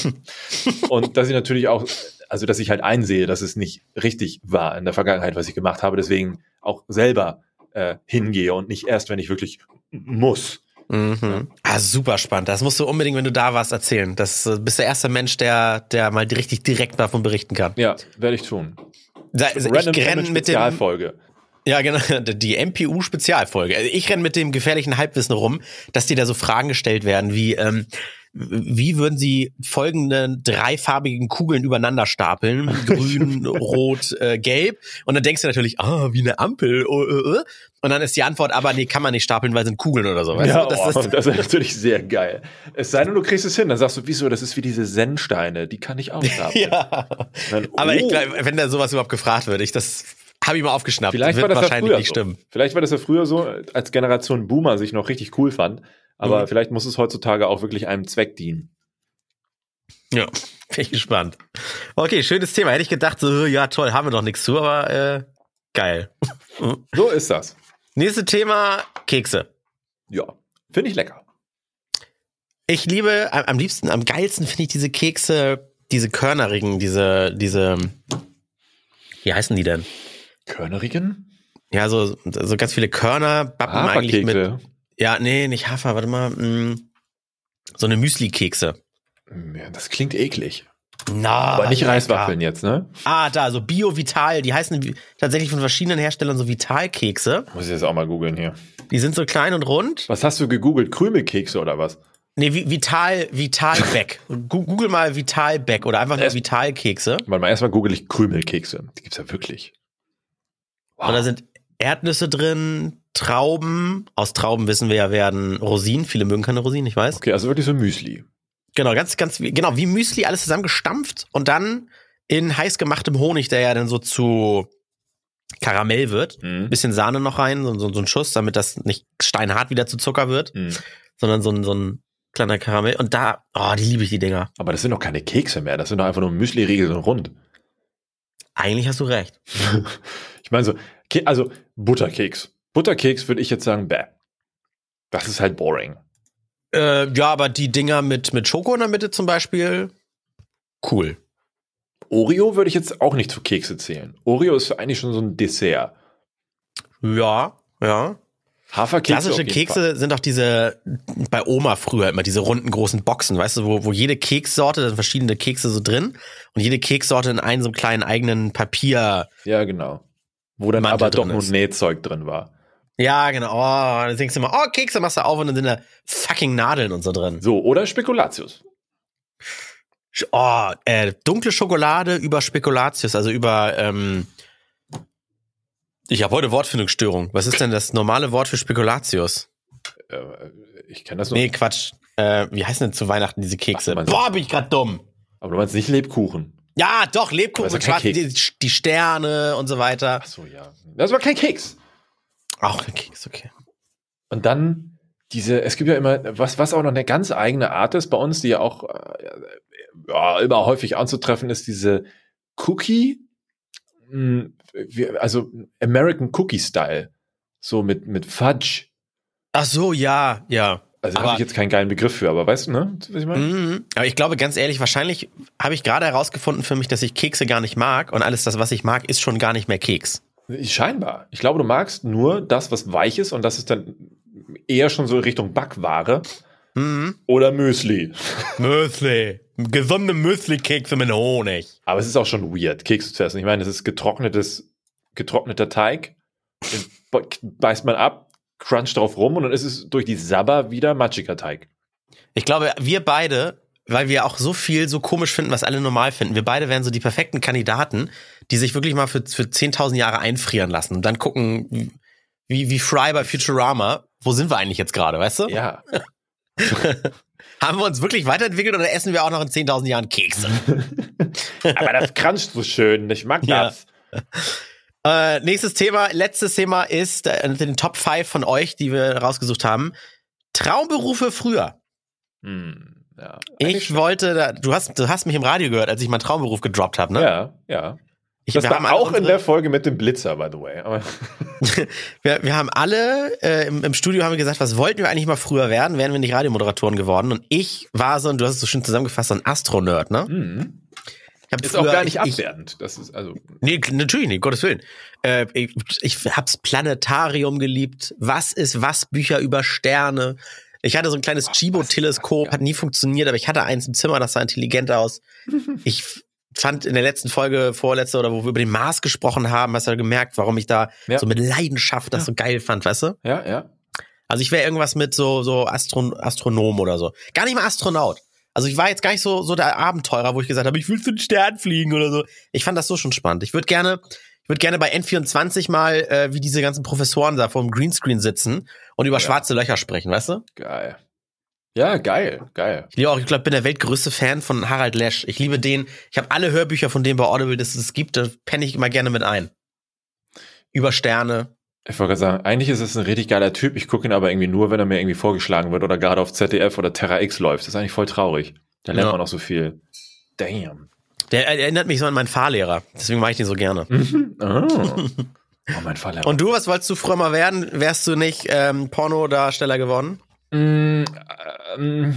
(laughs) und dass ich natürlich auch, also dass ich halt einsehe, dass es nicht richtig war in der Vergangenheit, was ich gemacht habe, deswegen auch selber äh, hingehe und nicht erst, wenn ich wirklich muss. Mhm. Ah, super spannend. Das musst du unbedingt, wenn du da warst, erzählen. Das äh, bist der erste Mensch, der, der mal richtig direkt davon berichten kann. Ja, werde ich tun. Da, also ich renne mit dem. Ja, genau, (laughs) die MPU-Spezialfolge. Also ich renne mit dem gefährlichen Halbwissen rum, dass dir da so Fragen gestellt werden wie, ähm, wie würden Sie folgende dreifarbigen Kugeln übereinander stapeln? (laughs) Grün, Rot, äh, Gelb. Und dann denkst du natürlich, ah, wie eine Ampel. Oh, äh. Und dann ist die Antwort, aber nee, kann man nicht stapeln, weil sind Kugeln oder so. Weißt Ja? Das oh, ist, das ist natürlich sehr geil. Es sei denn, du kriegst es hin, dann sagst du, wieso, das ist wie diese Zen-Steine, die kann ich auch (laughs) stapeln. ja. Dann, Aber oh, ich glaube, wenn da sowas überhaupt gefragt wird, ich das habe ich mal aufgeschnappt. Vielleicht wird war das ja wahrscheinlich früher nicht so. stimmen. Vielleicht war das ja früher so, als Generation Boomer sich noch richtig cool fand. Aber Mhm. vielleicht muss es heutzutage auch wirklich einem Zweck dienen. Ja, (laughs) bin ich gespannt. Okay, schönes Thema. Hätte ich gedacht, so, ja toll, haben wir noch nichts zu, aber äh, geil. (laughs) So ist das. Nächstes Thema, Kekse. Ja, finde ich lecker. Ich liebe, am am liebsten, am geilsten finde ich diese Kekse, diese körnerigen, diese, diese, wie heißen die denn? Körnerigen? Ja, so, so ganz viele Körner, Bappen eigentlich mit, Haferkekse. ja, nee, nicht Hafer, warte mal, mh, so eine Müsli-Kekse. Hm, Ja, das klingt eklig. Na, Aber nicht lecker. Reiswaffeln jetzt, ne? Ah, da, so Bio-Vital, die heißen tatsächlich von verschiedenen Herstellern so Vital-Kekse. Muss ich jetzt auch mal googeln hier. Die sind so klein und rund. Was hast du gegoogelt? Krümelkekse oder was? Nee, Vi- Vital, Vital-Beck. (laughs) Gu- Google mal Vital-Beck oder einfach nur Vital-Kekse. Warte mal, erstmal google ich Krümelkekse. Die gibt's ja wirklich. Und da sind Erdnüsse drin, Trauben. Aus Trauben wissen wir ja, werden Rosinen. Viele mögen keine Rosinen, ich weiß. Okay, also wirklich so Müsli. Genau, ganz, ganz, genau, wie Müsli, alles zusammengestampft und dann in heiß gemachtem Honig, der ja dann so zu Karamell wird. Mhm. Bisschen Sahne noch rein, so, so, so ein Schuss, damit das nicht steinhart wieder zu Zucker wird, Mhm. sondern so ein, so ein kleiner Karamell. Und da, oh, die liebe ich, die Dinger. Aber das sind doch keine Kekse mehr. Das sind doch einfach nur Müsli-Riegel und rund. Eigentlich hast du recht. (laughs) Ich meine so, also Butterkeks. Butterkeks würde ich jetzt sagen, bäh. Das ist halt boring. Äh, ja, aber die Dinger mit, mit Schoko in der Mitte zum Beispiel, cool. Oreo würde ich jetzt auch nicht zu Kekse zählen. Oreo ist eigentlich schon so ein Dessert. Ja, ja. Haferkekse. Klassische Kekse sind doch diese, bei Oma früher immer diese runden großen Boxen, weißt du, wo, wo jede Kekssorte, da sind verschiedene Kekse so drin und jede Kekssorte in einem so kleinen eigenen Papier. Fall. Ja, genau. Wo dann Mantel aber doch nur. Nähzeug drin war. Ja, genau. Oh, dann denkst du immer, oh, Kekse machst du auf und dann sind da fucking Nadeln und so drin. So, oder Spekulatius. Oh, äh, dunkle Schokolade über Spekulatius, also über, ähm, ich habe heute Wortfindungsstörung. Was ist denn das normale Wort für Spekulatius? Äh, ich kenne das nur. Nee, Quatsch. Äh, wie heißen denn zu Weihnachten diese Kekse? Ach, Boah, bin ich grad dumm. Aber du meinst nicht Lebkuchen. Ja, doch, Lebkuchen, Aber ist ja schwarz, kein die, die Sterne und so weiter. Ach so, ja. Das war kein Keks. Auch ein Keks, okay. Und dann diese, es gibt ja immer, was, was auch noch eine ganz eigene Art ist bei uns, die ja auch äh, ja, immer häufig anzutreffen ist, diese Cookie, wir- also American Cookie Style. So mit, mit Fudge. Ach so, ja, ja. Also habe ich jetzt keinen geilen Begriff für, aber weißt du, ne? Was ich meine? Mhm. Aber ich glaube, ganz ehrlich, wahrscheinlich habe ich gerade herausgefunden für mich, dass ich Kekse gar nicht mag und alles das, was ich mag, ist schon gar nicht mehr Keks. Scheinbar. Ich glaube, du magst nur das, was weich ist und das ist dann eher schon so Richtung Backware Mhm. oder Müsli. (laughs) Müsli. Gesunde Müsli-Kekse mit Honig. Aber es ist auch schon weird, Kekse zu essen. Ich meine, es ist getrocknetes, getrockneter Teig, den be- beißt man ab, cruncht drauf rum und dann ist es durch die Sabber wieder matschiger Teig. Ich glaube, wir beide, weil wir auch so viel so komisch finden, was alle normal finden, wir beide wären so die perfekten Kandidaten, die sich wirklich mal für, für 10.000 Jahre einfrieren lassen und dann gucken, wie, wie Fry bei Futurama, wo sind wir eigentlich jetzt gerade, weißt du? Ja. (laughs) Haben wir uns wirklich weiterentwickelt oder essen wir auch noch in 10.000 Jahren Kekse? (laughs) Aber das cruncht so schön, ich mag Ja. Äh, nächstes Thema, letztes Thema ist äh, in den Top 5 von euch, die wir rausgesucht haben. Traumberufe früher. Hm, ja. Ich wollte, da, du hast, du hast mich im Radio gehört, als ich meinen Traumberuf gedroppt habe, ne? Ja, ja. Ich, Das war auch in der Folge mit dem Blitzer, by the way. (laughs) Wir, wir haben alle äh, im, im Studio haben wir gesagt, was wollten wir eigentlich mal früher werden? Wären wir nicht Radiomoderatoren geworden? Und ich war so, und du hast es so schön zusammengefasst, so ein Astronerd, ne? hm, Ist auch gar nicht ich, ich, abwertend. Das ist also. Nee, natürlich nicht, Gottes Willen. Äh, ich, ich hab's Planetarium geliebt. Was ist was? Bücher über Sterne. Ich hatte so ein kleines Chibo-Teleskop, hat nie funktioniert, aber ich hatte eins im Zimmer, das sah intelligent aus. (laughs) Ich fand in der letzten Folge, vorletzte oder wo wir über den Mars gesprochen haben, hast du gemerkt, warum ich da Ja. so mit Leidenschaft das Ja. so geil fand, weißt du? Ja, ja. Also ich wäre irgendwas mit so, so Astron Astronom oder so. Gar nicht mal Astronaut. Also ich war jetzt gar nicht so, so der Abenteurer, wo ich gesagt habe, ich will zu den Stern fliegen oder so. Ich fand das so schon spannend. Ich würde gerne, ich würde gerne bei N24 mal, äh, wie diese ganzen Professoren da vor dem Greenscreen sitzen und über Ja. schwarze Löcher sprechen, weißt du? Geil. Ja, geil, geil. Ich liebe auch, ich glaube, bin der weltgrößte Fan von Harald Lesch. Ich liebe den. Ich habe alle Hörbücher von dem bei Audible, das es gibt, da penne ich immer gerne mit ein. Über Sterne. Ich wollte gerade sagen, eigentlich ist es ein richtig geiler Typ. Ich gucke ihn aber irgendwie nur, wenn er mir irgendwie vorgeschlagen wird oder gerade auf ZDF oder Terra X läuft. Das ist eigentlich voll traurig. Da lernt Ja. man auch so viel. Damn. Der erinnert mich so an meinen Fahrlehrer. Deswegen mache ich den so gerne. (laughs) Oh, oh mein Fall. Und du, was wolltest du früher mal werden? Wärst du nicht ähm, Pornodarsteller geworden? Mm, ähm,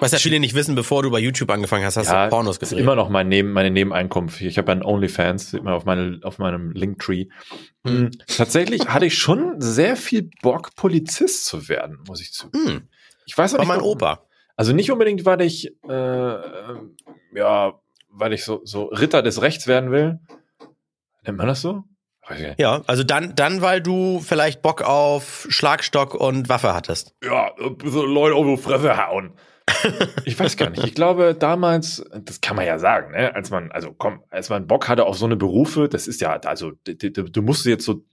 Was ja viele nicht wissen, bevor du bei YouTube angefangen hast, hast ja, du Pornos ist gedreht. immer noch mein Neben, meine Nebeneinkunft. Ich habe einen OnlyFans, sieht man auf, meine, auf meinem Linktree. Hm. Mm, Tatsächlich hatte ich schon sehr viel Bock, Polizist zu werden, muss ich zugeben. Hm, Ich weiß auch war nicht, mein warum. Opa. Also nicht unbedingt, weil ich, äh, äh, ja, weil ich so, so Ritter des Rechts werden will. Nennt man das so? Ja, also dann, dann, weil du vielleicht Bock auf Schlagstock und Waffe hattest. Ja, so Leute auf die Fresse hauen. Ich weiß gar nicht. Ich glaube, damals, das kann man ja sagen, ne, als man, also komm, als man Bock hatte auf so eine Berufe, das ist ja, also du, du, musst jetzt so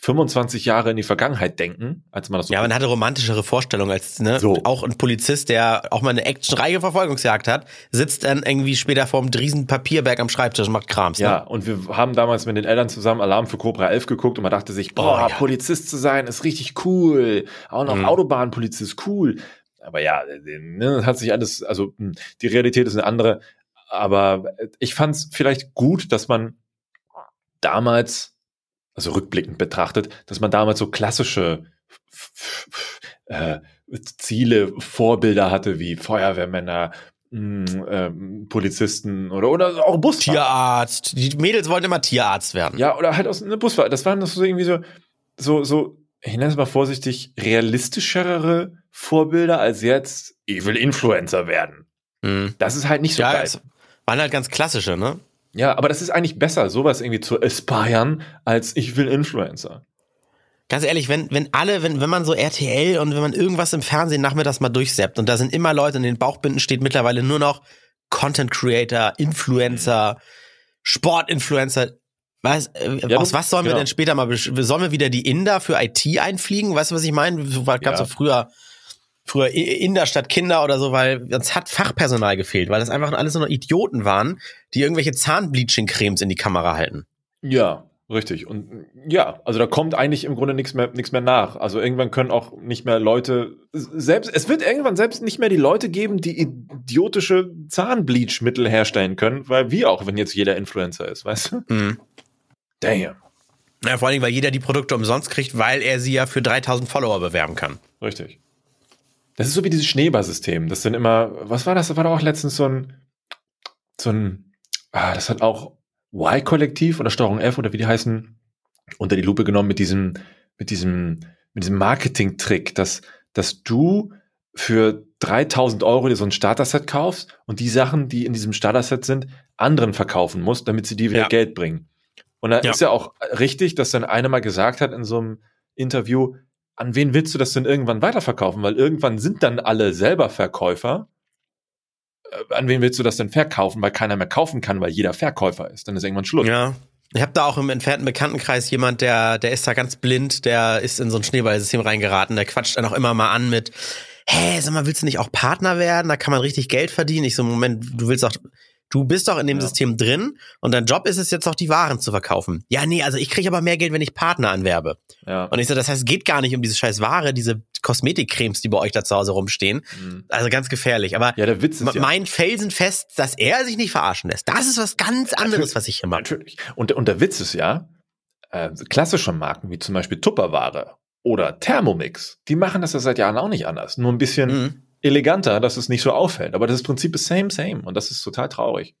25 Jahre in die Vergangenheit denken, als man das so. Ja, man hatte romantischere Vorstellungen als, ne, So. auch ein Polizist, der auch mal eine actionreiche Verfolgungsjagd hat, sitzt dann irgendwie später vorm riesen Papierberg am Schreibtisch und macht Krams. Ja, Ne? und wir haben damals mit den Eltern zusammen Alarm für Cobra 11 geguckt und man dachte sich, boah, Oh, ja. Polizist zu sein ist richtig cool. Auch noch Mhm. Autobahnpolizist, cool. Aber ja, ne, das hat sich alles, also hm, die Realität ist eine andere. Aber ich fand es vielleicht gut, dass man damals, also rückblickend betrachtet, dass man damals so klassische äh, Ziele, Vorbilder hatte wie Feuerwehrmänner, mh, ähm, Polizisten oder, oder auch Busfahrer. Tierarzt. Die Mädels wollten immer Tierarzt werden. Ja, oder halt aus einer Busfahrt. Das waren doch so irgendwie so, so, so, ich nenne es mal vorsichtig, realistischere Vorbilder als jetzt, ich will Influencer werden. Mhm. Das ist halt nicht so Ja, geil. es waren halt ganz klassische, ne? Ja, aber das ist eigentlich besser, sowas irgendwie zu aspiren, als ich will Influencer. Ganz ehrlich, wenn, wenn alle, wenn, wenn man so RTL und wenn man irgendwas im Fernsehen nachmittags mal durchseppt und da sind immer Leute, in den Bauchbinden steht mittlerweile nur noch Content Creator, Influencer, Sportinfluencer. Was, äh, Ja, aus was sollen wir genau. denn später mal, sollen wir wieder die Inder für IT einfliegen? Weißt du, was ich meine? So gab es Ja. so früher, früher Inder statt Kinder oder so, weil uns hat Fachpersonal gefehlt, weil das einfach alles nur noch Idioten waren, die irgendwelche Zahnbleaching-Cremes in die Kamera halten. Ja, richtig. Und ja, also da kommt eigentlich im Grunde nichts mehr, nichts mehr nach. Also irgendwann können auch nicht mehr Leute, selbst, es wird irgendwann selbst nicht mehr die Leute geben, die idiotische Zahnbleachmittel herstellen können, weil wir auch, wenn jetzt jeder Influencer ist, weißt du? Mhm. Damn. Ja, vor allem, weil jeder die Produkte umsonst kriegt, weil er sie ja für 3000 Follower bewerben kann. Richtig. Das ist so wie dieses Schneeballsystem. Das sind immer, was war das? Das war doch auch letztens so ein, so ein, ah, das hat auch Y-Kollektiv oder Steuerung F oder wie die heißen, unter die Lupe genommen mit diesem, mit diesem, mit diesem Marketing-Trick, dass, dass du für 3000 Euro dir so ein Starter-Set kaufst und die Sachen, die in diesem Starter-Set sind, anderen verkaufen musst, damit sie dir wieder Ja. Geld bringen. Und da Ja. ist ja auch richtig, dass dann einer mal gesagt hat in so einem Interview, an wen willst du das denn irgendwann weiterverkaufen? Weil irgendwann sind dann alle selber Verkäufer. Äh, An wen willst du das denn verkaufen? Weil keiner mehr kaufen kann, weil jeder Verkäufer ist. Dann ist irgendwann Schluss. Ja. Ich habe da auch im entfernten Bekanntenkreis jemand, der, der ist da ganz blind, der ist in so ein Schneeballsystem reingeraten, der quatscht dann auch immer mal an mit, hä, sag mal, willst du nicht auch Partner werden? Da kann man richtig Geld verdienen. Ich so, Moment, du willst doch, du bist doch in dem Ja. System drin und dein Job ist es jetzt auch, die Waren zu verkaufen. Ja, nee, also ich kriege aber mehr Geld, wenn ich Partner anwerbe. Ja. Und ich so, das heißt, es geht gar nicht um diese scheiß Ware, diese Kosmetikcremes, die bei euch da zu Hause rumstehen. Mhm. Also ganz gefährlich. Aber Ja, der Witz ist ja. Mein felsenfest, dass er sich nicht verarschen lässt. Das ist was ganz anderes, was ich hier mache. Natürlich. Und, und der Witz ist ja, äh, klassische Marken wie zum Beispiel Tupperware oder Thermomix, die machen das ja seit Jahren auch nicht anders. Nur ein bisschen Mhm. Eleganter, dass es nicht so auffällt. Aber das Prinzip ist same, same. Und das ist total traurig.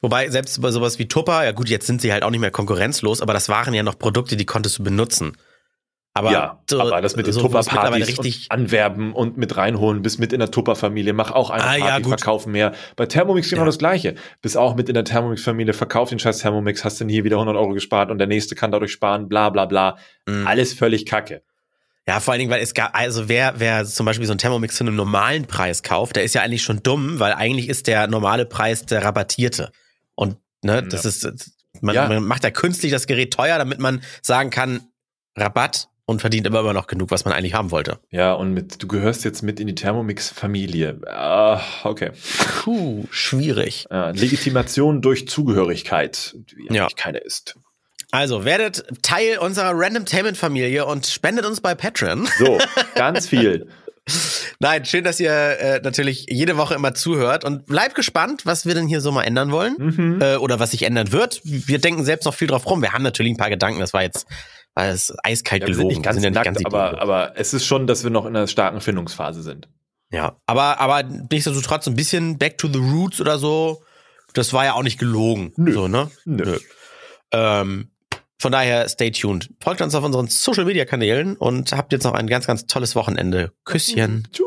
Wobei, selbst bei sowas wie Tupper, ja gut, jetzt sind sie halt auch nicht mehr konkurrenzlos, aber das waren ja noch Produkte, die konntest du benutzen. Aber, ja, so, aber das mit den so, Tupper-Partys richtig. und anwerben und mit reinholen, bis mit in der Tupper-Familie, mach auch eine Ah, ja, Party, gut. verkaufen mehr. Bei Thermomix genau Ja. das Gleiche. Bis auch mit in der Thermomix-Familie, verkauf den scheiß Thermomix, hast dann hier wieder 100 Euro gespart und der nächste kann dadurch sparen, bla bla bla. Mhm. Alles völlig kacke. Ja, vor allen Dingen, weil es gab, also wer, wer zum Beispiel so einen Thermomix zu einem normalen Preis kauft, der ist ja eigentlich schon dumm, weil eigentlich ist der normale Preis der rabattierte. Und ne, das ist, man, Ja. man macht ja künstlich das Gerät teuer, damit man sagen kann, Rabatt und verdient immer, immer noch genug, was man eigentlich haben wollte. Ja, und mit, du gehörst jetzt mit in die Thermomix-Familie. Ah, okay. Puh, schwierig. Legitimation durch Zugehörigkeit, die Ja. eigentlich keine ist. Also, werdet Teil unserer Randomtainment-Familie und spendet uns bei Patreon. So, ganz viel. (laughs) Nein, schön, dass ihr äh, natürlich jede Woche immer zuhört und bleibt gespannt, was wir denn hier so mal ändern wollen Mhm. äh, oder was sich ändern wird. Wir denken selbst noch viel drauf rum. Wir haben natürlich ein paar Gedanken. Das war jetzt war das eiskalt Ja, wir sind gelogen. nicht ganz Wir nackt, die aber, aber es ist schon, dass wir noch in einer starken Findungsphase sind. ja, aber aber nichtsdestotrotz ein bisschen Back to the Roots oder so. Das war ja auch nicht gelogen. Nö. So, ne? Nö. Ähm, von daher, stay tuned. Folgt uns auf unseren Social Media Kanälen und habt jetzt noch ein ganz, ganz tolles Wochenende. Küsschen. Tschüss.